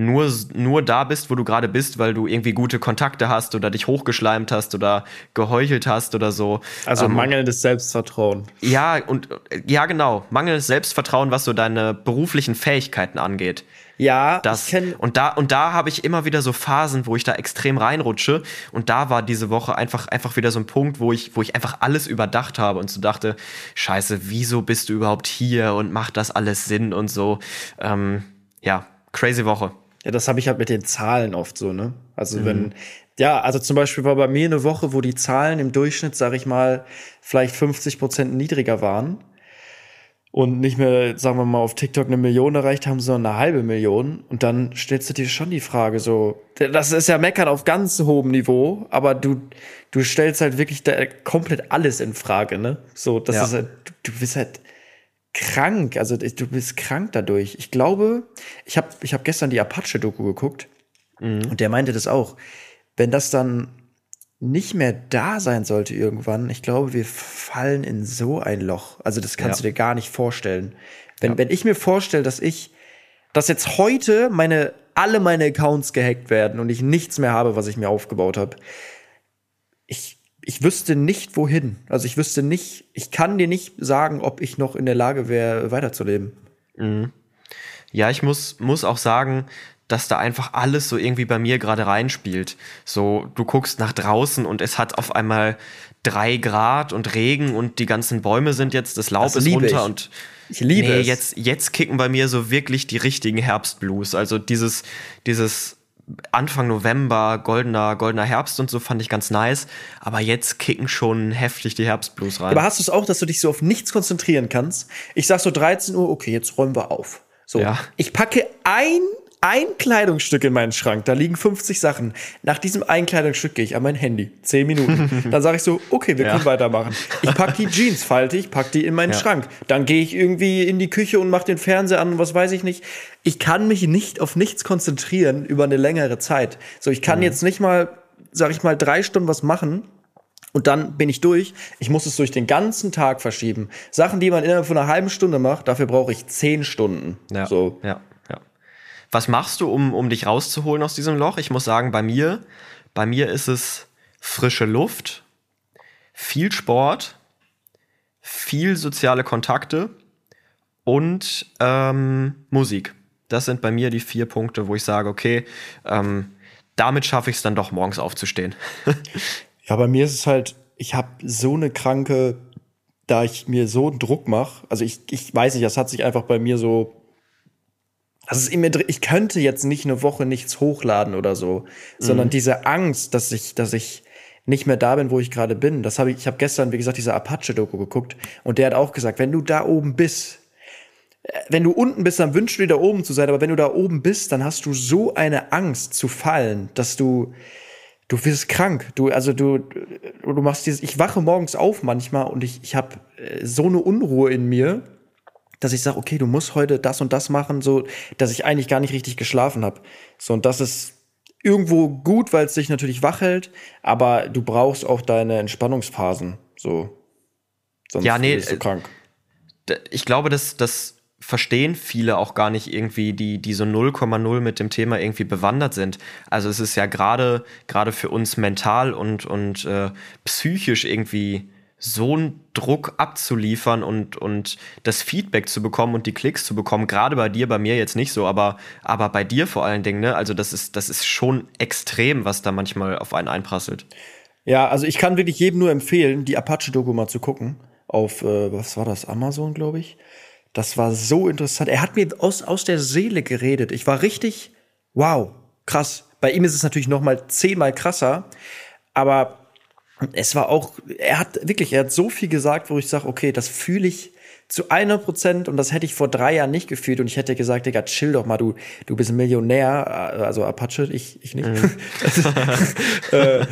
nur, nur da bist, wo du gerade bist, weil du irgendwie gute Kontakte hast oder dich hochgeschleimt hast oder geheuchelt hast oder so. Also ähm, mangelndes Selbstvertrauen. Ja, und ja, genau. Mangelndes Selbstvertrauen, was so deine beruflichen Fähigkeiten angeht. Ja, das, und da, und da habe ich immer wieder so Phasen, wo ich da extrem reinrutsche. Und da war diese Woche einfach, einfach wieder so ein Punkt, wo ich, wo ich einfach alles überdacht habe und so dachte, scheiße, wieso bist du überhaupt hier und macht das alles Sinn und so. Ähm, ja, crazy Woche. Ja, das habe ich halt mit den Zahlen oft so, ne? Also mhm. wenn, ja, also zum Beispiel war bei mir eine Woche, wo die Zahlen im Durchschnitt, sag ich mal, vielleicht 50 Prozent niedriger waren und nicht mehr, sagen wir mal, auf TikTok eine Million erreicht haben, sondern eine halbe Million. Und dann stellst du dir schon die Frage so, das ist ja Meckern auf ganz hohem Niveau, aber du, du stellst halt wirklich da komplett alles in Frage, ne? So, das ja. ist halt, du, du bist halt krank, also du bist krank dadurch. Ich glaube, ich habe ich hab gestern die Apache-Doku geguckt mhm. und der meinte das auch. Wenn das dann nicht mehr da sein sollte irgendwann, ich glaube, wir fallen in so ein Loch. Also das kannst ja. du dir gar nicht vorstellen. Wenn, ja. wenn ich mir vorstelle, dass ich, dass jetzt heute meine, alle meine Accounts gehackt werden und ich nichts mehr habe, was ich mir aufgebaut habe, ich, ich wüsste nicht, wohin. Also ich wüsste nicht, ich kann dir nicht sagen, ob ich noch in der Lage wäre, weiterzuleben. Mhm. Ja, ich muss, muss auch sagen, dass da einfach alles so irgendwie bei mir gerade reinspielt. So, du guckst nach draußen und es hat auf einmal drei Grad und Regen und die ganzen Bäume sind jetzt, das Laub das ist runter ich. und ich liebe nee, es. Jetzt, jetzt kicken bei mir so wirklich die richtigen Herbstblues. Also dieses, dieses Anfang November, goldener, goldener Herbst und so fand ich ganz nice. Aber jetzt kicken schon heftig die Herbstblues rein. Aber hast du es auch, dass du dich so auf nichts konzentrieren kannst? Ich sag so 13 Uhr, okay, jetzt räumen wir auf. So, ja. ich packe ein ein Kleidungsstück in meinen Schrank, da liegen 50 Sachen. Nach diesem ein Kleidungsstück gehe ich an mein Handy. Zehn Minuten. Dann sage ich so, okay, wir können ja. weitermachen. Ich pack die Jeans, falte ich, pack die in meinen ja. Schrank. Dann gehe ich irgendwie in die Küche und mache den Fernseher an, was weiß ich nicht. Ich kann mich nicht auf nichts konzentrieren über eine längere Zeit. So, ich kann mhm. jetzt nicht mal, sag ich mal, drei Stunden was machen. Und dann bin ich durch. Ich muss es durch den ganzen Tag verschieben. Sachen, die man innerhalb von einer halben Stunde macht, dafür brauche ich zehn Stunden. Ja. So. Ja. Was machst du, um, um dich rauszuholen aus diesem Loch? Ich muss sagen, bei mir, bei mir ist es frische Luft, viel Sport, viel soziale Kontakte und ähm, Musik. Das sind bei mir die vier Punkte, wo ich sage, okay, ähm, damit schaffe ich es dann doch morgens aufzustehen. ja, bei mir ist es halt, ich habe so eine kranke, da ich mir so einen Druck mache. Also ich, ich weiß nicht, das hat sich einfach bei mir so das ist immer, ich könnte jetzt nicht eine Woche nichts hochladen oder so, sondern Mhm. diese Angst, dass ich, dass ich nicht mehr da bin, wo ich gerade bin. Das habe ich, ich habe gestern, wie gesagt, diese Apache-Doku geguckt und der hat auch gesagt, wenn du da oben bist, äh, wenn du unten bist, dann wünschst du dir da oben zu sein, aber wenn du da oben bist, dann hast du so eine Angst zu fallen, dass du, du wirst krank. Du, also du, du machst dieses, ich wache morgens auf manchmal und ich, ich habe so eine Unruhe in mir, dass ich sage, okay, du musst heute das und das machen, so, dass ich eigentlich gar nicht richtig geschlafen habe. So, und das ist irgendwo gut, weil es dich natürlich wach hält, aber du brauchst auch deine Entspannungsphasen, so. Sonst Ja, nee, bist du äh, krank. Ich glaube, das, das verstehen viele auch gar nicht irgendwie, die, die so 0,0 mit dem Thema irgendwie bewandert sind. Also es ist ja gerade gerade für uns mental und, und äh, psychisch irgendwie so einen Druck abzuliefern und, und das Feedback zu bekommen und die Klicks zu bekommen, gerade bei dir, bei mir jetzt nicht so, aber, aber bei dir vor allen Dingen, ne? Also das ist, das ist schon extrem, was da manchmal auf einen einprasselt. Ja, also ich kann wirklich jedem nur empfehlen, die Apache-Doku mal zu gucken. Auf, äh, was war das, Amazon, glaube ich. Das war so interessant. Er hat mir aus, aus der Seele geredet. Ich war richtig, wow, krass. Bei ihm ist es natürlich noch mal zehnmal krasser. Aber es war auch, er hat wirklich, er hat so viel gesagt, wo ich sage, okay, das fühle ich zu einer Prozent und das hätte ich vor drei Jahren nicht gefühlt und ich hätte gesagt, Digga, chill doch mal, du, du bist Millionär, also Apache, ich, ich nicht. äh,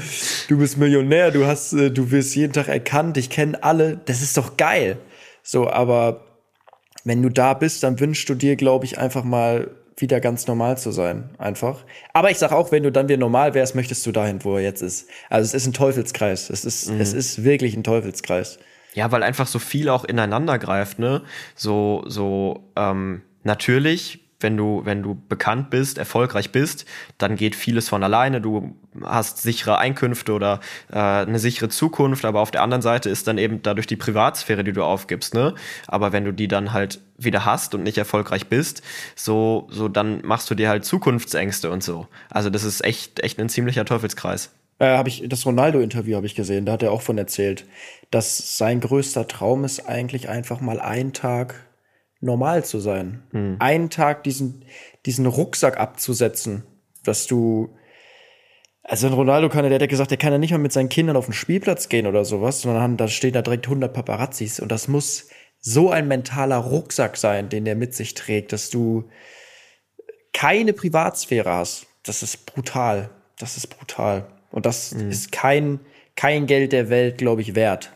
du bist Millionär, du hast, äh, du wirst jeden Tag erkannt, ich kenne alle, das ist doch geil. So, aber wenn du da bist, dann wünschst du dir, glaube ich, einfach mal wieder ganz normal zu sein, einfach. Aber ich sag auch, wenn du dann wieder normal wärst, möchtest du dahin, wo er jetzt ist. Also es ist ein Teufelskreis. Es ist, es ist wirklich ein Teufelskreis. Ja, weil einfach so viel auch ineinander greift, ne? So, so, ähm, natürlich, wenn du, wenn du bekannt bist, erfolgreich bist, dann geht vieles von alleine. Du hast sichere Einkünfte oder äh, eine sichere Zukunft, aber auf der anderen Seite ist dann eben dadurch die Privatsphäre, die du aufgibst, ne? Aber wenn du die dann halt wieder hast und nicht erfolgreich bist, so, so dann machst du dir halt Zukunftsängste und so. Also das ist echt, echt ein ziemlicher Teufelskreis. Äh, habe ich das Ronaldo-Interview habe ich gesehen. Da hat er auch von erzählt, dass sein größter Traum ist eigentlich einfach mal einen Tag normal zu sein, einen Tag diesen diesen Rucksack abzusetzen, dass du also ein Ronaldo kann, der hat ja gesagt, der kann ja nicht mal mit seinen Kindern auf den Spielplatz gehen oder sowas, sondern da stehen da direkt 100 Paparazzis und das muss so ein mentaler Rucksack sein, den der mit sich trägt, dass du keine Privatsphäre hast. Das ist brutal. Das ist brutal. Und das ist kein, kein Geld der Welt, glaube ich, wert.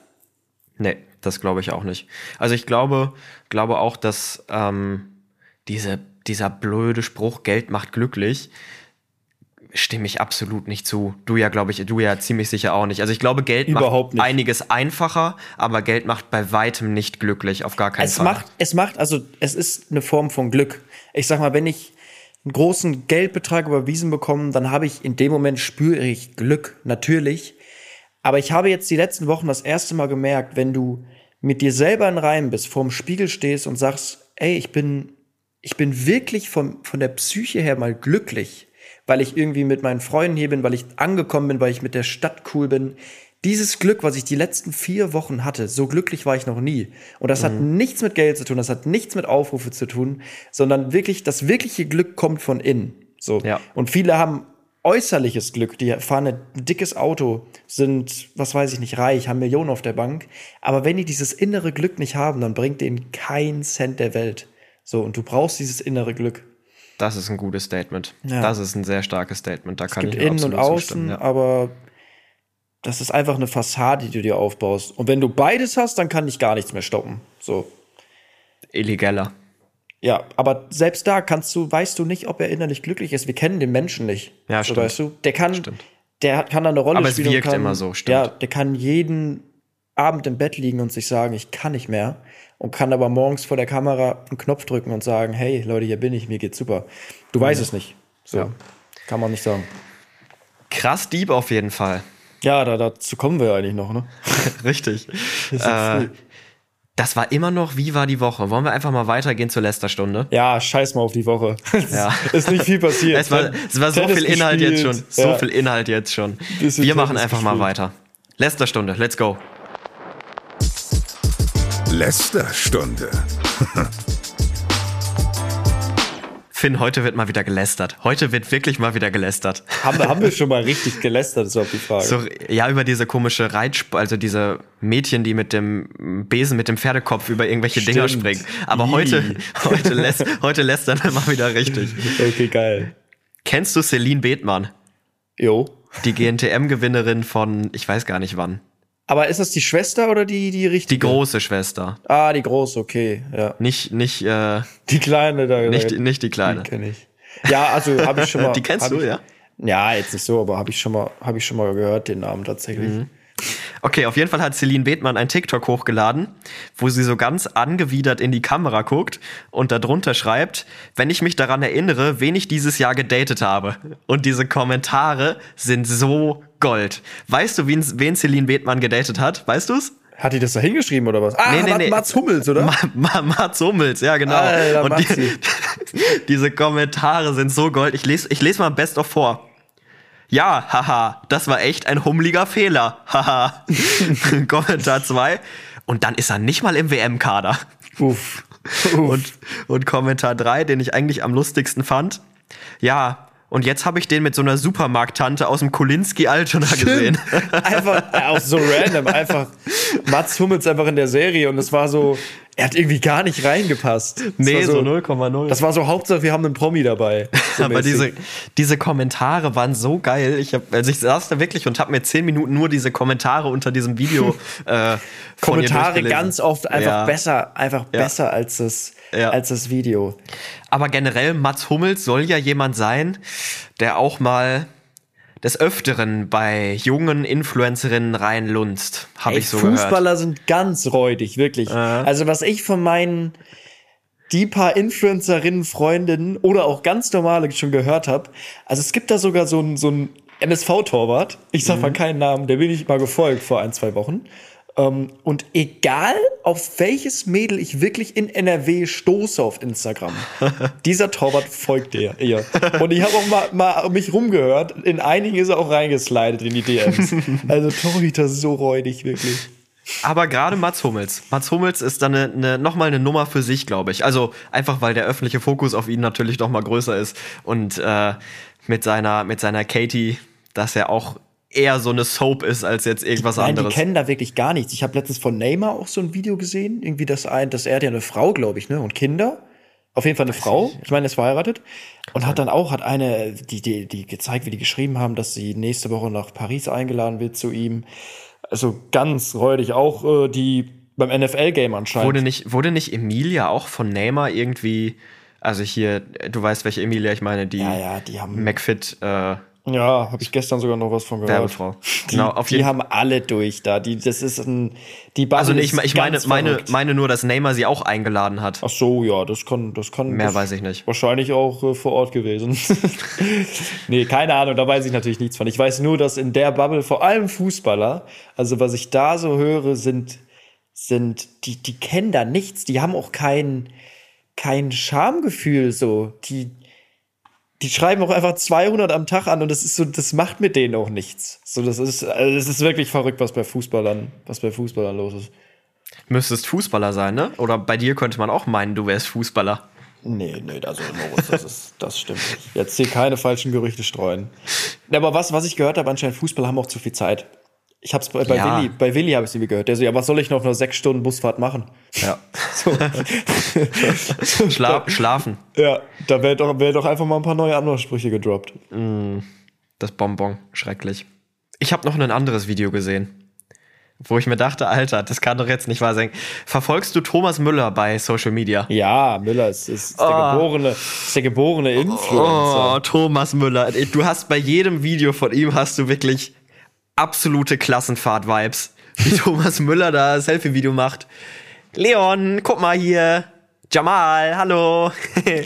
Nee, das glaube ich auch nicht. Also ich glaube, glaube auch, dass ähm, diese, dieser blöde Spruch, Geld macht glücklich, stimme ich absolut nicht zu. Du ja, glaube ich, du ja ziemlich sicher auch nicht. Also ich glaube, Geld Überhaupt macht nicht. einiges einfacher, aber Geld macht bei weitem nicht glücklich, auf gar keinen Es Fall. macht, es macht, also es ist eine Form von Glück. Ich sag mal, wenn ich einen großen Geldbetrag überwiesen bekomme, dann habe ich in dem Moment spüre ich Glück, natürlich. Aber ich habe jetzt die letzten Wochen das erste Mal gemerkt, wenn du mit dir selber in Reim bist, vorm Spiegel stehst und sagst, ey, ich bin, ich bin wirklich von, von der Psyche her mal glücklich, weil ich irgendwie mit meinen Freunden hier bin, weil ich angekommen bin, weil ich mit der Stadt cool bin. Dieses Glück, was ich die letzten vier Wochen hatte, so glücklich war ich noch nie. Und das hat nichts mit Geld zu tun, das hat nichts mit Aufrufe zu tun, sondern wirklich, das wirkliche Glück kommt von innen. So. Ja. Und viele haben äußerliches Glück, die fahren ein dickes Auto, sind, was weiß ich nicht, reich, haben Millionen auf der Bank. Aber wenn die dieses innere Glück nicht haben, dann bringt denen kein Cent der Welt. So, und du brauchst dieses innere Glück. Das ist ein gutes Statement. Ja. Das ist ein sehr starkes Statement. Da kann gibt ich innen und absolut außen, ja. aber das ist einfach eine Fassade, die du dir aufbaust. Und wenn du beides hast, dann kann dich gar nichts mehr stoppen. So. Illegaler. Ja, aber selbst da kannst du, weißt du nicht, ob er innerlich glücklich ist. Wir kennen den Menschen nicht. Ja, so, stimmt. weißt du, der kann, Stimmt. der kann da eine Rolle Aber es spielen. wirkt kann, immer so, stimmt. Ja, der kann jeden Abend im Bett liegen und sich sagen, ich kann nicht mehr. Und kann aber morgens vor der Kamera einen Knopf drücken und sagen, hey Leute, hier bin ich, mir geht's super. Du weißt es nicht. So. Ja. Kann man nicht sagen. Krass Dieb auf jeden Fall. Ja, da, dazu kommen wir eigentlich noch, ne? Richtig. ist Äh, das war immer noch, wie war die Woche? Wollen wir einfach mal weitergehen zur Lästerstunde? Ja, scheiß mal auf die Woche. Es Ja. ist nicht viel passiert. Es war, es war so viel Inhalt jetzt schon. gespielt. So Ja. viel Inhalt jetzt schon. Wir machen einfach mal gespielt. weiter. Lästerstunde, let's go. Finn, heute wird mal wieder gelästert. Heute wird wirklich mal wieder gelästert. Haben wir, haben wir schon mal richtig gelästert, ist auch die Frage. So, ja, über diese komische Reitsport, also diese Mädchen, die mit dem Besen, mit dem Pferdekopf über irgendwelche Dinger Stimmt. springen. Aber heute, heute, lässt, heute lästern wir mal wieder richtig. Okay, geil. Kennst du Celine Bethmann? Jo. Die GNTM-Gewinnerin von, ich weiß gar nicht wann. Aber ist das die Schwester oder die, die richtige? Die große Schwester. Ah, die große, okay, ja. Nicht, nicht, äh, Die kleine da. nicht, da, nicht die kleine. Die kenne ich. Ja, also habe ich schon mal. Die kennst du, ich, ja? Ja, jetzt nicht so, aber habe ich schon mal, habe ich schon mal gehört den Namen tatsächlich. Mhm. Okay, auf jeden Fall hat Celine Bethmann ein TikTok hochgeladen, wo sie so ganz angewidert in die Kamera guckt und darunter schreibt, wenn ich mich daran erinnere, wen ich dieses Jahr gedatet habe. Und diese Kommentare sind so Gold. Weißt du, wen, wen Celine Bethmann gedatet hat? Weißt du's? Hat die das da hingeschrieben oder was? Ah, Nee, nee, nee. Mats Hummels, oder? Ma Ma Mats Hummels, ja genau. Alter, und die, diese Kommentare sind so gold. Ich lese ich les mal Best of vor. Ja, haha, das war echt ein hummeliger Fehler. Haha. Kommentar 2. Und dann ist er nicht mal im WM-Kader. Uff. Und, und Kommentar 3, den ich eigentlich am lustigsten fand. Ja, und jetzt habe ich den mit so einer Supermarkttante aus dem Kolinski Altona gesehen. einfach äh, auch so random, einfach Mats Hummels einfach in der Serie und es war so, er hat irgendwie gar nicht reingepasst. Es Nee, so 0,0. Das war so Hauptsache, wir haben einen Promi dabei. So Aber mäßig. diese, diese Kommentare waren so geil. Ich hab, also ich saß da wirklich und habe mir zehn Minuten nur diese Kommentare unter diesem Video äh, Kommentare ganz oft einfach Ja. besser, einfach Ja. besser als das, Ja. als das Video. Aber generell, Mats Hummels soll ja jemand sein, der auch mal des Öfteren bei jungen Influencerinnen reinlunzt. Habe ich so gehört. Fußballer sind ganz räudig, wirklich. Also was ich von meinen die paar Influencerinnen, Freundinnen oder auch ganz normale schon gehört habe, also es gibt da sogar so einen so einen MSV-Torwart, ich sag Mhm. mal keinen Namen, der bin ich mal gefolgt vor ein, zwei Wochen. Ähm, und egal auf welches Mädel ich wirklich in NRW stoße auf Instagram, dieser Torwart folgt ihr. ihr. Und ich habe auch mal, mal mich rumgehört, in einigen ist er auch reingeslidet in die DMs. Also Torhüter so räudig, wirklich. Aber gerade Mats Hummels. Mats Hummels ist dann eine, eine, nochmal eine Nummer für sich, glaube ich. Also einfach, weil der öffentliche Fokus auf ihn natürlich noch mal größer ist. Und äh, mit, seiner, mit seiner Katie, dass er auch eher so eine Soap ist, als jetzt irgendwas Nein, anderes. die kennen da wirklich gar nichts. Ich habe letztens von Neymar auch so ein Video gesehen, irgendwie das ein, dass er hat ja eine Frau, glaube ich, ne, und Kinder. Auf jeden Fall eine Frau. Ich meine, er ist verheiratet und hat dann auch hat eine die die die gezeigt, wie die geschrieben haben, dass sie nächste Woche nach Paris eingeladen wird zu ihm. Also ganz räudig auch äh, die beim NFL Game anscheinend. wurde, nicht, wurde nicht Emilia auch von Neymar irgendwie, also hier, du weißt, welche Emilia ich meine, die ja, ja, die haben McFit äh, Ja, habe ich gestern sogar noch was von gehört. Werbefrau. Die, Genau, auf die jeden haben alle durch da. Die, das ist ein, die Bubble Also nee, ich, ich meine, meine, meine nur, dass Neymar sie auch eingeladen hat. Ach so, ja, das kann, das kann. Mehr das weiß ich nicht. Wahrscheinlich auch äh, vor Ort gewesen. nee, keine Ahnung, da weiß ich natürlich nichts von. Ich weiß nur, dass in der Bubble vor allem Fußballer, also was ich da so höre, sind, sind, die, die kennen da nichts. Die haben auch kein, kein Schamgefühl, so. Die, die schreiben auch einfach 200 am Tag an und das ist so, das macht mit denen auch nichts. So, das ist, also das ist wirklich verrückt, was bei Fußballern, was bei Fußballern los ist. Müsstest Fußballer sein, ne? Oder bei dir könnte man auch meinen, du wärst Fußballer. Nee, nee, also Moritz, das, ist, das stimmt nicht. Jetzt hier keine falschen Gerüchte streuen. Aber was, was ich gehört habe, anscheinend Fußballer haben auch zu viel Zeit. Ich hab's bei, bei Ja. Willi, bei Willi habe ich irgendwie gehört. Der so, ja, was soll ich noch nur sechs Stunden Busfahrt machen? Ja. So. Schla schlafen. ja, da wäre doch, wär doch einfach mal ein paar neue Anmachsprüche gedroppt. Das Bonbon. Schrecklich. Ich habe noch ein anderes Video gesehen. Wo ich mir dachte, Alter, das kann doch jetzt nicht wahr sein. Verfolgst du Thomas Müller bei Social Media? Ja, Müller ist, ist, ist der Oh. geborene, ist der geborene Oh, Influencer. Thomas Müller. Du hast bei jedem Video von ihm hast du wirklich absolute Klassenfahrt-Vibes. Wie Thomas Müller da Selfie-Video macht. Leon, guck mal hier. Jamal, hallo.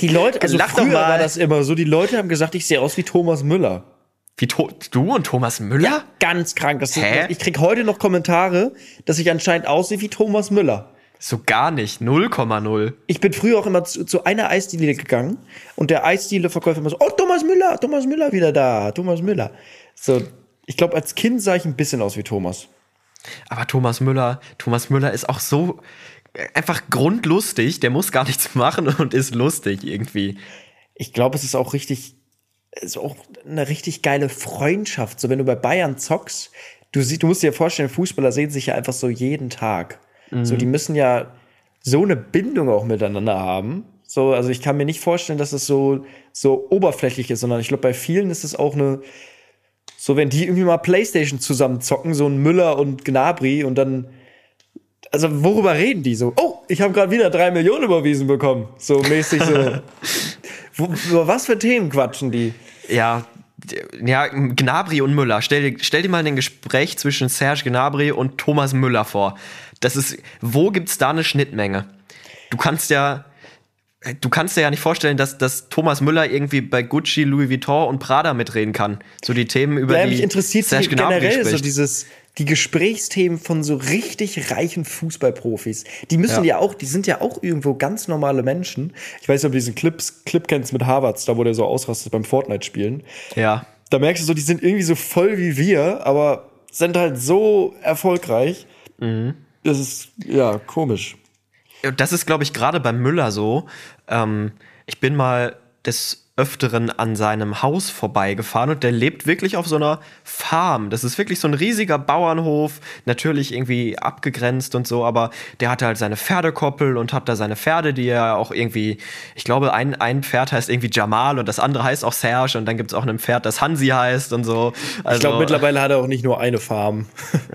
Die Leute, also Lach früher war das immer so, die Leute haben gesagt, ich sehe aus wie Thomas Müller. Wie to du und Thomas Müller? Ganz krank. Das Hä? ich krieg heute noch Kommentare, dass ich anscheinend aussehe wie Thomas Müller. So gar nicht. 0,0. Ich bin früher auch immer zu, zu einer Eisdiele gegangen und der Eisdiele-Verkäufer immer so, oh, Thomas Müller, Thomas Müller wieder da, Thomas Müller. So, ich glaube, als Kind sah ich ein bisschen aus wie Thomas. Aber Thomas Müller, Thomas Müller ist auch so äh, einfach grundlustig. Der muss gar nichts machen und ist lustig irgendwie. ich glaube, es ist auch richtig, ist auch eine richtig geile Freundschaft. So, wenn du bei Bayern zockst, du siehst, du musst dir vorstellen, Fußballer sehen sich ja einfach so jeden Tag. So, die müssen ja so eine Bindung auch miteinander haben. So, also ich kann mir nicht vorstellen, dass es so, so oberflächlich ist, sondern ich glaube, bei vielen ist es auch eine, so wenn die irgendwie mal Playstation zusammen zocken, so ein Müller und Gnabry und dann, also worüber reden die so? Oh, ich habe gerade wieder drei Millionen überwiesen bekommen. So mäßig so. Wo, über was für Themen quatschen die? Ja, ja, Gnabry und Müller. Stell dir, stell dir mal ein Gespräch zwischen Serge Gnabry und Thomas Müller vor. Das ist, wo gibt's da eine Schnittmenge? Du kannst ja, du kannst dir ja nicht vorstellen, dass, dass Thomas Müller irgendwie bei Gucci, Louis Vuitton und Prada mitreden kann. So die Themen über Ja, die mich interessiert Gnabry generell so dieses, die Gesprächsthemen von so richtig reichen Fußballprofis. Die müssen Ja. ja. auch, die sind ja auch irgendwo ganz normale Menschen. Ich weiß nicht, ob du diesen Clips, Clip kennst mit Harvards, da wo der so ausrastet beim Fortnite-Spielen. Ja. Da merkst du so, die sind irgendwie so voll wie wir, aber sind halt so erfolgreich. Mhm. Das ist, ja, komisch. Das ist, glaube ich, gerade bei Müller so. Ähm, ich bin mal des Öfteren an seinem Haus vorbeigefahren und der lebt wirklich auf so einer Farm. Das ist wirklich so ein riesiger Bauernhof, natürlich irgendwie abgegrenzt und so, aber der hatte halt seine Pferdekoppel und hat da seine Pferde, die er auch irgendwie, ich glaube, ein, ein Pferd heißt irgendwie Jamal und das andere heißt auch Serge und dann gibt es auch ein Pferd, das Hansi heißt und so. Also, Ich glaube, mittlerweile hat er auch nicht nur eine Farm.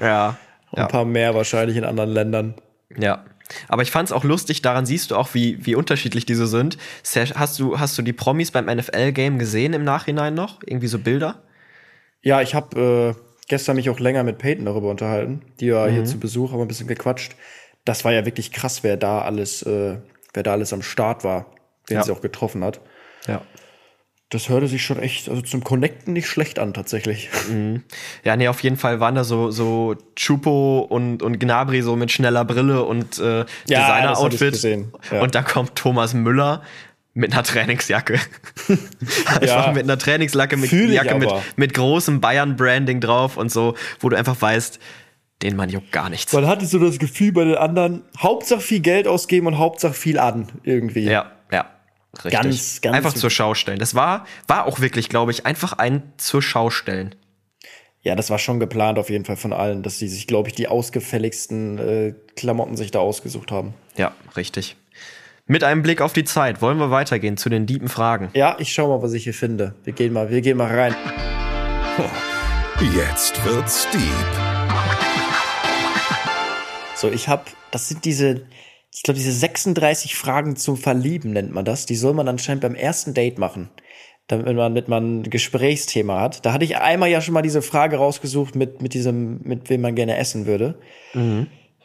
Ja. Ein paar mehr wahrscheinlich in anderen Ländern. Ja. Aber ich fand's auch lustig, daran siehst du auch, wie, wie unterschiedlich diese sind. Hast du, hast du die Promis beim NFL-Game gesehen im Nachhinein noch? Irgendwie so Bilder? Ja, ich habe äh, gestern mich auch länger mit Peyton darüber unterhalten. Die war Mhm. hier zu Besuch, haben ein bisschen gequatscht. Das war ja wirklich krass, wer da alles, äh, wer da alles am Start war, wen Ja. sie auch getroffen hat. Ja. Das hörte sich schon echt, also zum Connecten nicht schlecht an, tatsächlich. Ja, nee, auf jeden Fall waren da so, so Chupo und, und Gnabry so mit schneller Brille und äh, Ja, Designer-Outfit. ja. Und da kommt Thomas Müller mit einer Trainingsjacke. einfach Ja. mit einer Trainingsjacke mit, Jacke mit, mit großem Bayern-Branding drauf und so, wo du einfach weißt, den Mann juckt gar nichts. Man hatte so das Gefühl bei den anderen, Hauptsache viel Geld ausgeben und Hauptsache viel an, irgendwie. Ja, Richtig. Ganz, ganz- einfach zur Schau stellen. Das war, war auch wirklich, glaube ich, einfach ein zur Schau stellen. Ja, das war schon geplant auf jeden Fall von allen, dass sie sich, glaube ich, die ausgefälligsten äh, Klamotten sich da ausgesucht haben. Ja, richtig. Mit einem Blick auf die Zeit wollen wir weitergehen zu den lieben Fragen. Ja, ich schau mal, was ich hier finde. Wir gehen mal, wir gehen mal rein. Jetzt wird's deep. So, ich habe, das sind diese, ich glaube, diese 36 Fragen zum Verlieben nennt man das. Die soll man anscheinend beim ersten Date machen, damit man, damit man ein Gesprächsthema hat. Da hatte ich einmal ja schon mal diese Frage rausgesucht mit, mit diesem, mit wem man gerne essen würde.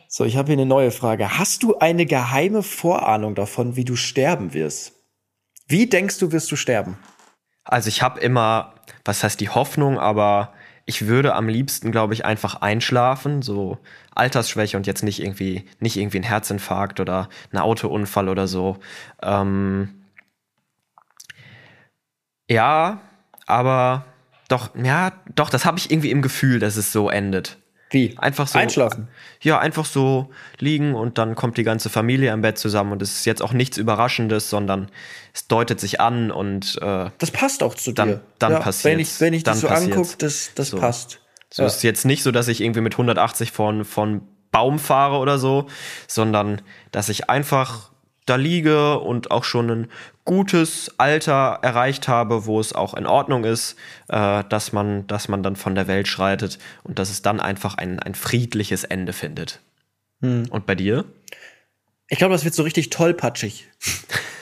So, ich habe hier eine neue Frage. Hast du eine geheime Vorahnung davon, wie du sterben wirst? Wie denkst du, wirst du sterben? Also ich habe immer, was heißt die Hoffnung, aber ich würde am liebsten, glaube ich, einfach einschlafen, so Altersschwäche und jetzt nicht irgendwie, nicht irgendwie ein Herzinfarkt oder ein Autounfall oder so. Ähm, ja, aber doch, ja, doch, das habe ich irgendwie im Gefühl, dass es so endet. Wie? Einfach so. Einschlafen. Ja, einfach so liegen und dann kommt die ganze Familie im Bett zusammen und es ist jetzt auch nichts Überraschendes, sondern es deutet sich an und äh, Das passt auch zu Dann- dir. dann ja, passiert's. Wenn ich, wenn ich Dann das so angucke, das, das So. passt. so Ja. ist jetzt nicht so, dass ich irgendwie mit 180 von, von Baum fahre oder so, sondern dass ich einfach da liege und auch schon ein gutes Alter erreicht habe, wo es auch in Ordnung ist, äh, dass, man, dass man dann von der Welt schreitet und dass es dann einfach ein, ein friedliches Ende findet. Hm. Und bei dir? Ich glaube, das wird so richtig tollpatschig.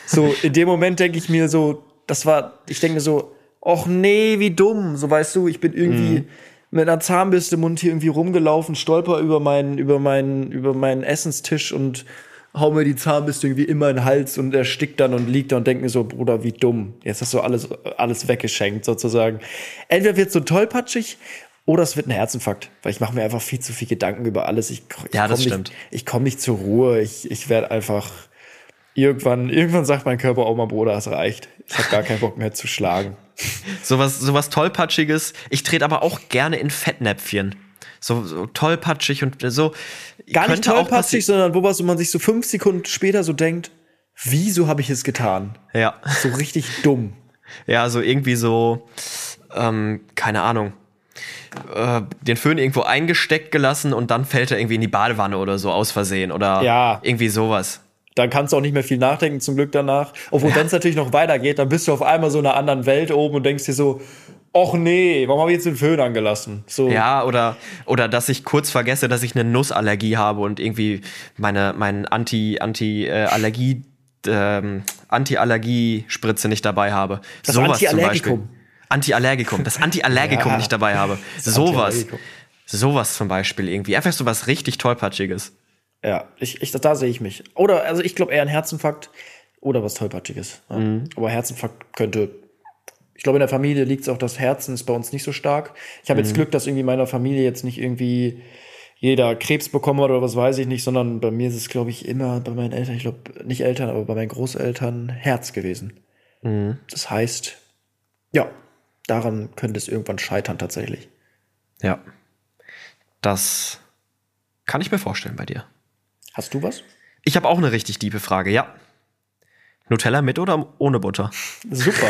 so, in dem Moment denke ich mir so, das war, ich denke mir so, och nee, wie dumm. So weißt du, ich bin irgendwie Mhm. mit einer Zahnbürste im Mund hier irgendwie rumgelaufen, stolper über meinen, über meinen, über meinen Essenstisch und hau mir die Zahnbürste irgendwie immer in den Hals und erstickt dann und liegt da und denkt mir so, Bruder, wie dumm. Jetzt hast du alles, alles weggeschenkt, sozusagen. Entweder wird so tollpatschig oder es wird ein Herzinfarkt, weil ich mache mir einfach viel zu viel Gedanken über alles. Ich, ich Ja, das komm stimmt. Nicht, ich komme nicht zur Ruhe. Ich, ich werde einfach irgendwann, irgendwann sagt mein Körper, oh mein Bruder, es reicht. Ich habe gar keinen Bock mehr zu schlagen. Sowas, sowas tollpatschiges. Ich trete aber auch gerne in Fettnäpfchen. So, so tollpatschig und so. Gar nicht tollpatschig, sondern wo was, wo man sich so fünf Sekunden später so denkt, wieso habe ich es getan? Ja. So richtig dumm. Ja, so irgendwie so, ähm, keine Ahnung. Äh, den Föhn irgendwo eingesteckt gelassen und dann fällt er irgendwie in die Badewanne oder so aus Versehen oder Ja. irgendwie sowas. Dann kannst du auch nicht mehr viel nachdenken, zum Glück danach. Obwohl, wenn es natürlich noch weitergeht, dann bist du auf einmal so in einer anderen Welt oben und denkst dir so, och nee, warum habe ich jetzt den Föhn angelassen? So, Ja, oder, oder dass ich kurz vergesse, dass ich eine Nussallergie habe und irgendwie meine, mein Anti, Anti, äh, Allergie, ähm, Anti-Allergie-Spritze nicht dabei habe. Das Sowas zum Antiallergikum. Beispiel. Anti-Allergikum. Das Anti-Allergikum Ja. nicht dabei habe. Sowas. Sowas zum Beispiel irgendwie. Einfach so was richtig tollpatschiges. Ja, ich, ich, da sehe ich mich. Oder, also ich glaube eher ein Herzinfarkt oder was Tollpatschiges. Ja. Aber Herzinfarkt könnte. Ich glaube, in der Familie liegt es auch, das Herzen ist bei uns nicht so stark. Ich habe jetzt Glück, dass irgendwie meiner Familie jetzt nicht irgendwie jeder Krebs bekommen hat oder was weiß ich nicht, sondern bei mir ist es, glaube ich, immer bei meinen Eltern, ich glaube, nicht Eltern, aber bei meinen Großeltern Herz gewesen. Das heißt, ja, daran könnte es irgendwann scheitern tatsächlich. Ja. Das kann ich mir vorstellen bei dir. Hast du was? Ich habe auch eine richtig tiefe Frage, ja. Nutella mit oder ohne Butter? Super.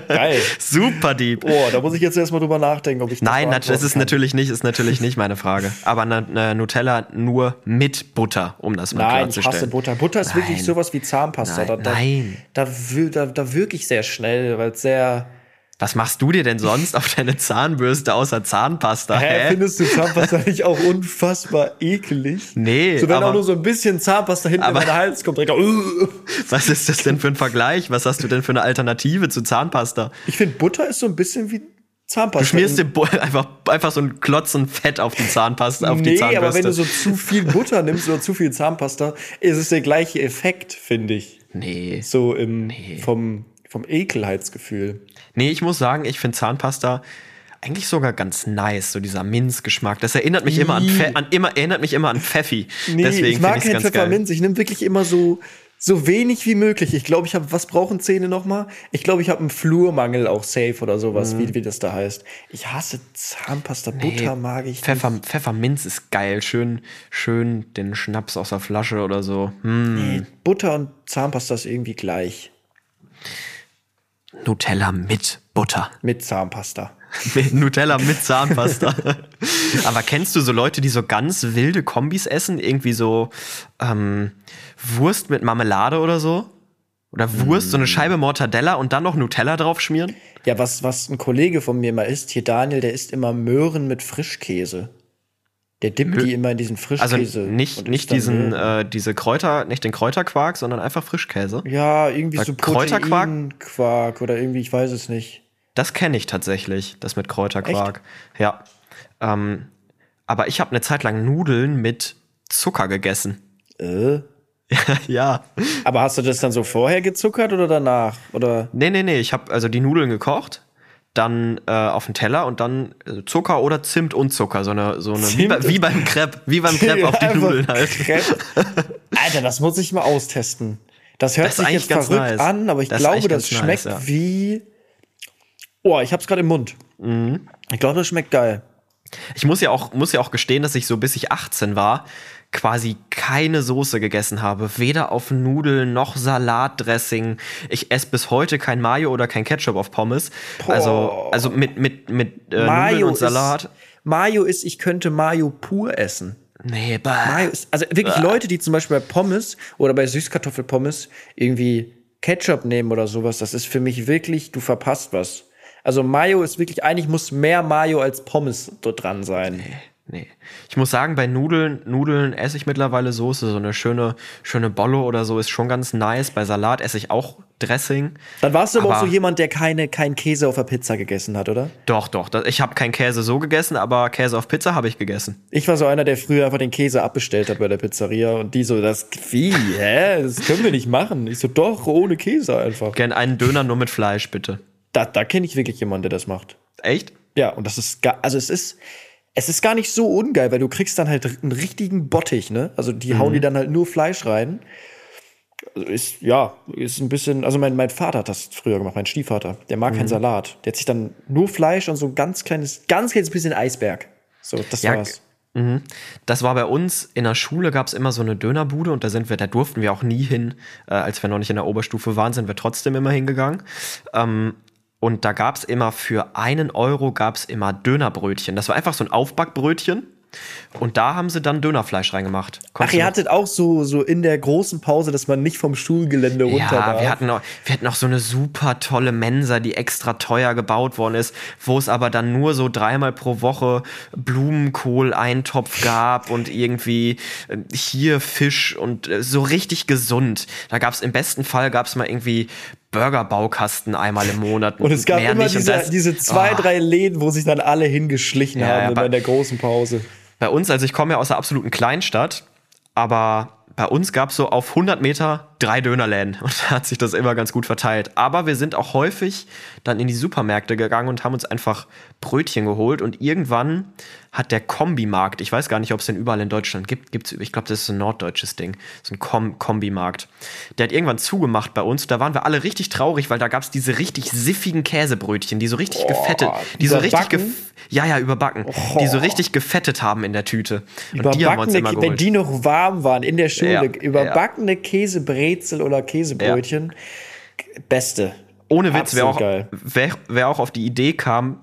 Geil. Super deep. Oh, da muss ich jetzt erstmal drüber nachdenken, ob ich das Nein, das ist kann. natürlich nicht, ist natürlich nicht meine Frage. Aber na, na, Nutella nur mit Butter, um das mal Nein, ich klarzustellen. hasse Butter. Butter ist wirklich Nein. sowas wie Zahnpasta. Nein, da, da, nein. Da, da, da wirke ich sehr schnell, weil es sehr. Was machst du dir denn sonst auf deine Zahnbürste außer Zahnpasta? Hä, Hä? findest du Zahnpasta nicht auch unfassbar ekelig? Nee, So, wenn aber- auch nur so ein bisschen Zahnpasta hinten Aber- in den Hals kommt, direkt. Uh. Was ist das denn für ein Vergleich? Was hast du denn für eine Alternative zu Zahnpasta? Ich finde, Butter ist so ein bisschen wie Zahnpasta. Du schmierst dir einfach, einfach so einen Klotzen Fett auf die Zahnpasta, auf die nee, Zahnbürste. aber wenn du so zu viel Butter nimmst oder zu viel Zahnpasta, ist es der gleiche Effekt, finde ich. nee. So im, vom, vom Ekelheitsgefühl. Nee, ich muss sagen, ich finde Zahnpasta eigentlich sogar ganz nice, so dieser Minzgeschmack. Das erinnert mich immer an, Pfe an immer erinnert mich immer an Pfeffi. Nee, Deswegen ich mag geil. Pfefferminz. Ich nehme wirklich immer so, so wenig wie möglich. Ich glaube, ich habe, was brauchen Zähne nochmal? Ich glaube, ich habe einen Flurmangel auch safe oder sowas, wie, wie das da heißt. Ich hasse Zahnpasta, Butter mag ich Pfeffer, Pfefferminz ist geil, schön, schön den Schnaps aus der Flasche oder so. Hm. nicht. Nee, Butter und Zahnpasta ist irgendwie gleich. Nutella mit Butter. Mit Zahnpasta. Mit Nutella mit Zahnpasta. Aber kennst du so Leute, die so ganz wilde Kombis essen? Irgendwie so ähm, Wurst mit Marmelade oder so? Oder Wurst, so eine Scheibe Mortadella und dann noch Nutella drauf schmieren? Ja, was, was ein Kollege von mir mal isst, hier Daniel, der isst immer Möhren mit Frischkäse. Der dippt die immer in diesen Also Frischkäse. nicht, und nicht dann diesen, äh, diese Kräuter, nicht den Kräuterquark, sondern einfach Frischkäse. Ja, irgendwie Weil so Kräuterquark- Proteinquark oder irgendwie, ich weiß es nicht. Das kenne ich tatsächlich, das mit Kräuterquark. Ja. Ähm, aber ich habe eine Zeit lang Nudeln mit Zucker gegessen. Äh? ja. Aber hast du das dann so vorher gezuckert oder danach? Oder? Nee, nee, nee. Ich habe also die Nudeln gekocht, dann äh, auf den Teller und dann äh, Zucker oder Zimt und Zucker. So eine, so eine wie, bei, wie beim Crepe, wie beim Crepe auf die Einfach Nudeln halt. Crepe. Alter, das muss ich mal austesten. Das hört Das sich jetzt verrückt nice. an, aber ich Das glaube, das schmeckt nice, ja. wie. Oh, ich hab's gerade im Mund. Mhm. Ich glaube, das schmeckt geil. Ich muss ja auch, muss ja auch gestehen, dass ich so bis ich 18 war, quasi keine Soße gegessen habe. Weder auf Nudeln noch Salatdressing. Ich esse bis heute kein Mayo oder kein Ketchup auf Pommes. Also, also mit, mit, mit äh, Nudeln und Salat. Ist, Mayo ist, ich könnte Mayo pur essen. Nee, bah. Mayo ist, also wirklich Leute, die zum Beispiel bei Pommes oder bei Süßkartoffelpommes irgendwie Ketchup nehmen oder sowas, das ist für mich wirklich, du verpasst was. Also Mayo ist wirklich, eigentlich muss mehr Mayo als Pommes dort dran sein. Nee. Ich muss sagen, bei Nudeln, Nudeln esse ich mittlerweile Soße. So eine schöne, schöne Bollo oder so ist schon ganz nice. Bei Salat esse ich auch Dressing. Dann warst du aber, auch Aber- so jemand, der keine, keinen Käse auf der Pizza gegessen hat, oder? Doch, doch. Ich habe keinen Käse so gegessen, aber Käse auf Pizza habe ich gegessen. Ich war so einer, der früher einfach den Käse abbestellt hat bei der Pizzeria und die so, das, wie, hä? Das können wir nicht machen. Ich so, doch, ohne Käse einfach. Gern einen Döner nur mit Fleisch, bitte. Da, da kenne ich wirklich jemanden, der das macht. Echt? Ja, und das ist also es ist, es ist gar nicht so ungeil, weil du kriegst dann halt einen richtigen Bottich, ne? Also die hauen die dann halt nur Fleisch rein. Also ist, ja, ist ein bisschen, also mein, mein Vater hat das früher gemacht, mein Stiefvater. Der mag keinen Salat. Der hat sich dann nur Fleisch und so ein ganz kleines, ganz kleines bisschen Eisberg. So, das Ja, war's. Das war bei uns in der Schule gab es immer so eine Dönerbude und da sind wir, da durften wir auch nie hin, äh, als wir noch nicht in der Oberstufe waren, sind wir trotzdem immer hingegangen. Ähm, und da gab es immer für einen Euro gab es immer Dönerbrötchen. Das war einfach so ein Aufbackbrötchen. Und da haben sie dann Dönerfleisch reingemacht. Ach, Konntest ihr du- hattet auch so, so in der großen Pause, dass man nicht vom Schulgelände runter ja, darf. wir hatten, noch, wir hatten auch so eine super tolle Mensa, die extra teuer gebaut worden ist, wo es aber dann nur so dreimal pro Woche Blumenkohl-Eintopf gab und irgendwie äh, hier Fisch und äh, so richtig gesund. Da gab es im besten Fall gab es mal irgendwie Burgerbaukasten einmal im Monat. und es gab mehr immer nicht. Diese, das- diese zwei, Oh. drei Läden, wo sich dann alle hingeschlichen Ja, ja, haben immer bei- in der großen Pause. Bei uns, also ich komme ja aus einer absoluten Kleinstadt, aber bei uns gab es so auf 100 Meter drei Dönerläden und da hat sich das immer ganz gut verteilt. Aber wir sind auch häufig dann in die Supermärkte gegangen und haben uns einfach Brötchen geholt und irgendwann hat der Kombimarkt, ich weiß gar nicht, ob es den überall in Deutschland gibt, gibt's, ich glaube, das ist ein norddeutsches Ding, so ein Kom Kombimarkt. Der hat irgendwann zugemacht bei uns, da waren wir alle richtig traurig, weil da gab es diese richtig siffigen Käsebrötchen, die so richtig gefettet, die so richtig ja, ja, überbacken, die so richtig gefettet haben in der Tüte. Und die haben wir uns immer wenn geholt. die noch warm waren in der Schule, Ja, überbackene Käsebrezel oder Käsebrötchen, beste. Ohne Witz, wer Absolut auch, geil. wer, wer auch auf die Idee kam,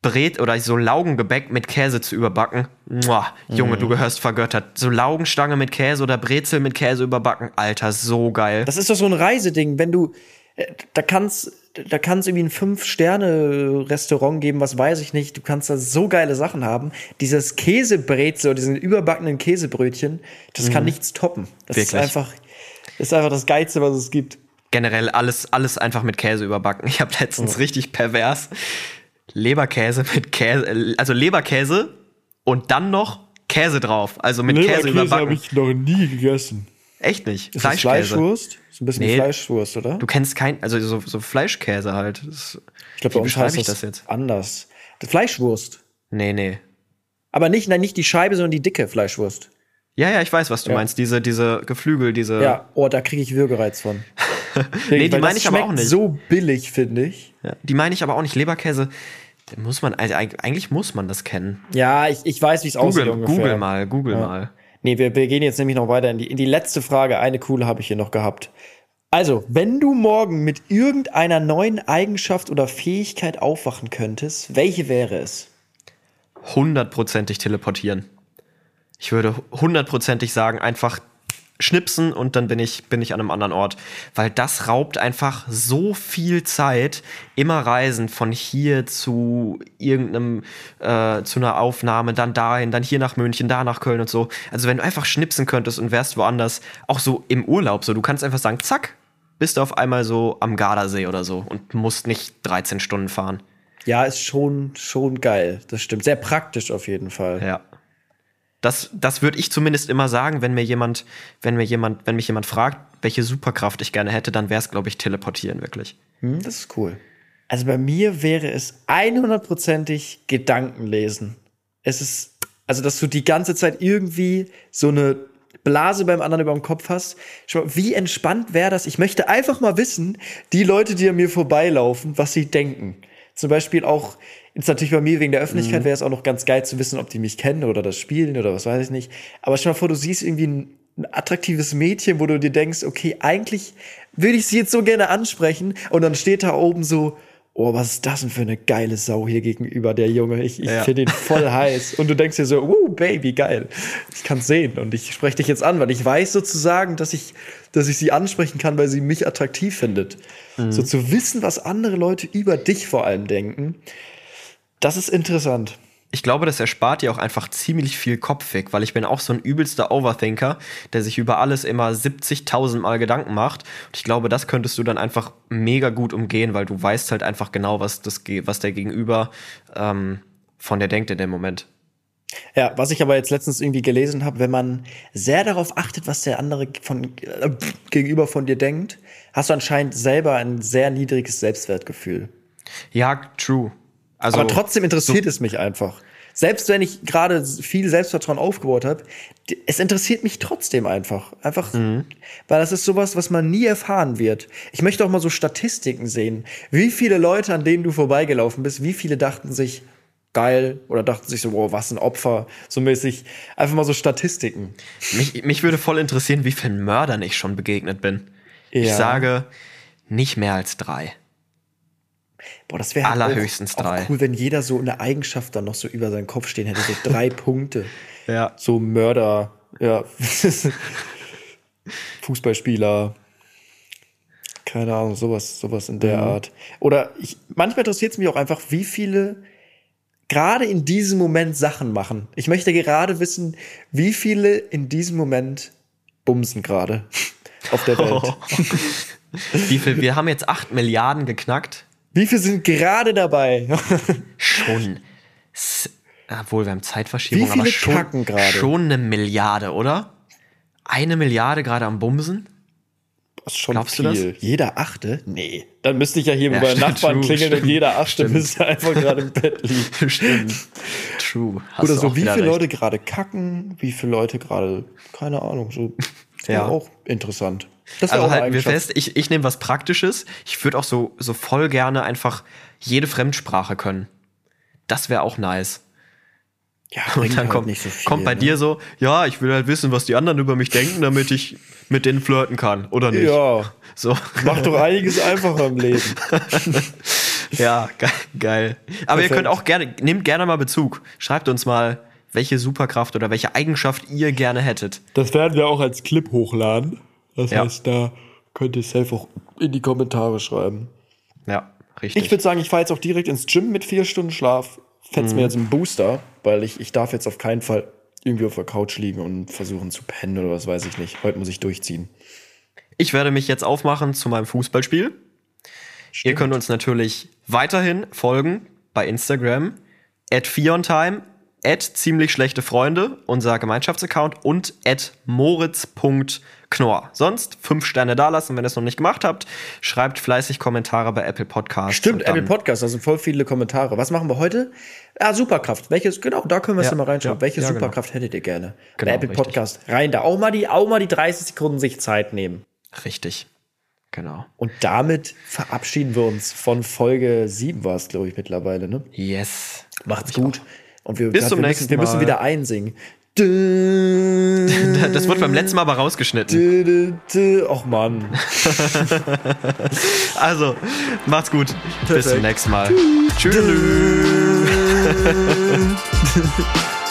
Bret oder so Laugengebäck mit Käse zu überbacken. Muah, Junge, Mhm. du gehörst vergöttert. So Laugenstange mit Käse oder Brezel mit Käse überbacken. Alter, so geil. Das ist doch so ein Reiseding, wenn du äh, da kannst da kann es irgendwie ein Fünf-Sterne-Restaurant geben, was weiß ich nicht. Du kannst da so geile Sachen haben. Dieses Käsebrezel oder diesen überbackenen Käsebrötchen, das kann nichts toppen. Das ist Mhm. Wirklich. einfach, das ist einfach das Geilste, was es gibt. Generell alles, alles einfach mit Käse überbacken. Ich habe Oh. letztens richtig pervers Leberkäse mit Käse, also Leberkäse und dann noch Käse drauf. Also mit Käse überbacken. ich noch nie gegessen. Echt nicht. Ist Fleischkäse. Fleischwurst? So ein bisschen Nee. Fleischwurst, oder? Du kennst kein, also so, so Fleischkäse halt. Das, ich glaube, bei uns heißt ich das, das jetzt? anders. Fleischwurst. Nee, nee. Aber nicht, nein, nicht die Scheibe, sondern die dicke Fleischwurst. Ja, ja, ich weiß, was du Ja. meinst. Diese, diese Geflügel, diese. Ja, oh, da kriege ich Würgereiz von. Nee, die meine ich aber auch nicht. so billig, finde ich. Ja, Die meine ich aber auch nicht. Leberkäse, muss man, also eig- eigentlich muss man das kennen. Ja, ich, ich weiß, wie es aussieht Google, ungefähr. Google mal, Google Ja. mal. Nee, wir, wir gehen jetzt nämlich noch weiter in die, in die letzte Frage. Eine coole habe ich hier noch gehabt. Also, wenn du morgen mit irgendeiner neuen Eigenschaft oder Fähigkeit aufwachen könntest, welche wäre es? Hundertprozentig teleportieren. Ich würde hundertprozentig sagen, einfach schnipsen und dann bin ich, bin ich an einem anderen Ort. Weil das raubt einfach so viel Zeit. Immer reisen von hier zu irgendeinem, äh, zu einer Aufnahme, dann dahin, dann hier nach München, da nach Köln und so. Also wenn du einfach schnipsen könntest und wärst woanders, auch so im Urlaub, so du kannst einfach sagen, zack, bist du auf einmal so am Gardasee oder so und musst nicht 13 Stunden fahren. Ja, ist schon, schon geil. Das stimmt. Sehr praktisch auf jeden Fall. Ja. Das, das würde ich zumindest immer sagen, wenn mir jemand, wenn mir jemand, wenn mich jemand fragt, welche Superkraft ich gerne hätte, dann wäre es, glaube ich, teleportieren wirklich. Hm, das ist cool. Also bei mir wäre es 100%ig Gedanken lesen. Es ist, also dass du die ganze Zeit irgendwie so eine Blase beim anderen über dem Kopf hast. Schau mal, wie entspannt wäre das? Ich möchte einfach mal wissen, die Leute, die an mir vorbeilaufen, was sie denken. Zum Beispiel auch, jetzt natürlich bei mir wegen der Öffentlichkeit wäre es auch noch ganz geil zu wissen, ob die mich kennen oder das spielen oder was weiß ich nicht. Aber stell mal vor, du siehst irgendwie ein, ein attraktives Mädchen, wo du dir denkst, okay, eigentlich würde ich sie jetzt so gerne ansprechen und dann steht da oben so, oh, was ist das denn für eine geile Sau hier gegenüber, der Junge. Ich, ich Ja. finde ihn voll heiß. Und du denkst dir so, uh, Baby, geil. Ich kann sehen und ich spreche dich jetzt an, weil ich weiß sozusagen, dass ich, dass ich sie ansprechen kann, weil sie mich attraktiv findet. So zu wissen, was andere Leute über dich vor allem denken, das ist interessant. Ich glaube, das erspart dir auch einfach ziemlich viel Kopf weg, weil ich bin auch so ein übelster Overthinker, der sich über alles immer 70.000 Mal Gedanken macht. Und ich glaube, das könntest du dann einfach mega gut umgehen, weil du weißt halt einfach genau, was, das, was der Gegenüber ähm, von dir denkt in dem Moment. Ja, was ich aber jetzt letztens irgendwie gelesen habe, wenn man sehr darauf achtet, was der andere von, äh, gegenüber von dir denkt, hast du anscheinend selber ein sehr niedriges Selbstwertgefühl. Ja, true. Also, aber trotzdem interessiert es mich einfach. Selbst wenn ich gerade viel Selbstvertrauen aufgebaut habe, es interessiert mich trotzdem einfach. Einfach, weil das ist sowas, was man nie erfahren wird. Ich möchte auch mal so Statistiken sehen. Wie viele Leute, an denen du vorbeigelaufen bist, wie viele dachten sich, geil oder dachten sich so, wow, was ein Opfer, so mäßig, einfach mal so Statistiken. Mich, mich würde voll interessieren, wie vielen Mördern ich schon begegnet bin. Ich Ja. sage nicht mehr als drei. Boah, das wäre halt Allerhöchstens auch, drei. auch cool, wenn jeder so eine Eigenschaft dann noch so über seinen Kopf stehen hätte, so drei Punkte. Ja. So Mörder, ja. Fußballspieler. Keine Ahnung, sowas, sowas in Mhm. der Art. Oder ich, manchmal interessiert es mich auch einfach, wie viele gerade in diesem Moment Sachen machen. Ich möchte gerade wissen, wie viele in diesem Moment bumsen gerade auf der Welt. Wie viel? Wir haben jetzt 8 Milliarden geknackt. Wie viele sind gerade dabei? Schon. Obwohl, wir haben Zeitverschiebung, Wie viele aber schon, kacken schon eine Milliarde, oder? Eine Milliarde gerade am Bumsen? Das ist schon Glaubst du viel. Jeder Achte? Nee. Dann müsste ich ja hier Ja, bei Nachbarn true, klingeln und stimmt, jeder Achte stimmt. müsste einfach gerade im Bett liegen. Stimmt. True. Hast Oder so, wie viele recht. Leute gerade kacken, wie viele Leute gerade, keine Ahnung, so. Das Ja. auch interessant. Also halten wir fest, ich, ich nehme was Praktisches. Ich würde auch so, so voll gerne einfach jede Fremdsprache können. Das wäre auch nice. Ja, Und dann halt kommt, nicht so viel, kommt bei ne? dir so, ja, ich will halt wissen, was die anderen über mich denken, damit ich mit denen flirten kann, oder nicht? Ja, So. macht doch einiges einfacher im Leben. Ja, ge geil. Aber ihr Perfekt. könnt auch gerne, nehmt gerne mal Bezug. Schreibt uns mal, welche Superkraft oder welche Eigenschaft ihr gerne hättet. Das werden wir auch als Clip hochladen. Das Ja. heißt, da könnt ihr safe auch in die Kommentare schreiben. Ja, richtig. Ich würde sagen, ich fahre jetzt auch direkt ins Gym mit vier Stunden Schlaf. Fetz Mhm. mir jetzt einen Booster, weil ich, ich darf jetzt auf keinen Fall irgendwie auf der Couch liegen und versuchen zu pennen oder was weiß ich nicht. Heute muss ich durchziehen. Ich werde mich jetzt aufmachen zu meinem Fußballspiel. Ihr könnt uns natürlich weiterhin folgen bei Instagram, at Fiontime, at ziemlich schlechte Freunde, unser Gemeinschaftsaccount und at moritz.knorr. Sonst fünf Sterne dalassen, wenn ihr es noch nicht gemacht habt. Schreibt fleißig Kommentare bei Apple Podcasts. Stimmt, Apple Podcast, da sind voll viele Kommentare. Was machen wir heute? Ah, Superkraft. Welches, genau, da können wir es Ja, mal reinschauen. ja, Welche ja, genau. Superkraft hättet ihr gerne? Genau, Bei Apple richtig. Podcast rein da. Auch mal, die, auch mal die 30 Sekunden sich Zeit nehmen. Richtig. Genau. Und damit verabschieden wir uns von Folge 7 war es, glaube ich, mittlerweile. Ne? Yes. Macht's gut. Und wir, Bis ja, zum wir, nächsten müssen, wir müssen wieder einsingen. Das wird beim letzten Mal aber rausgeschnitten. Och Mann. Also, macht's gut. Bis Perfekt. zum nächsten Mal. Tschüss.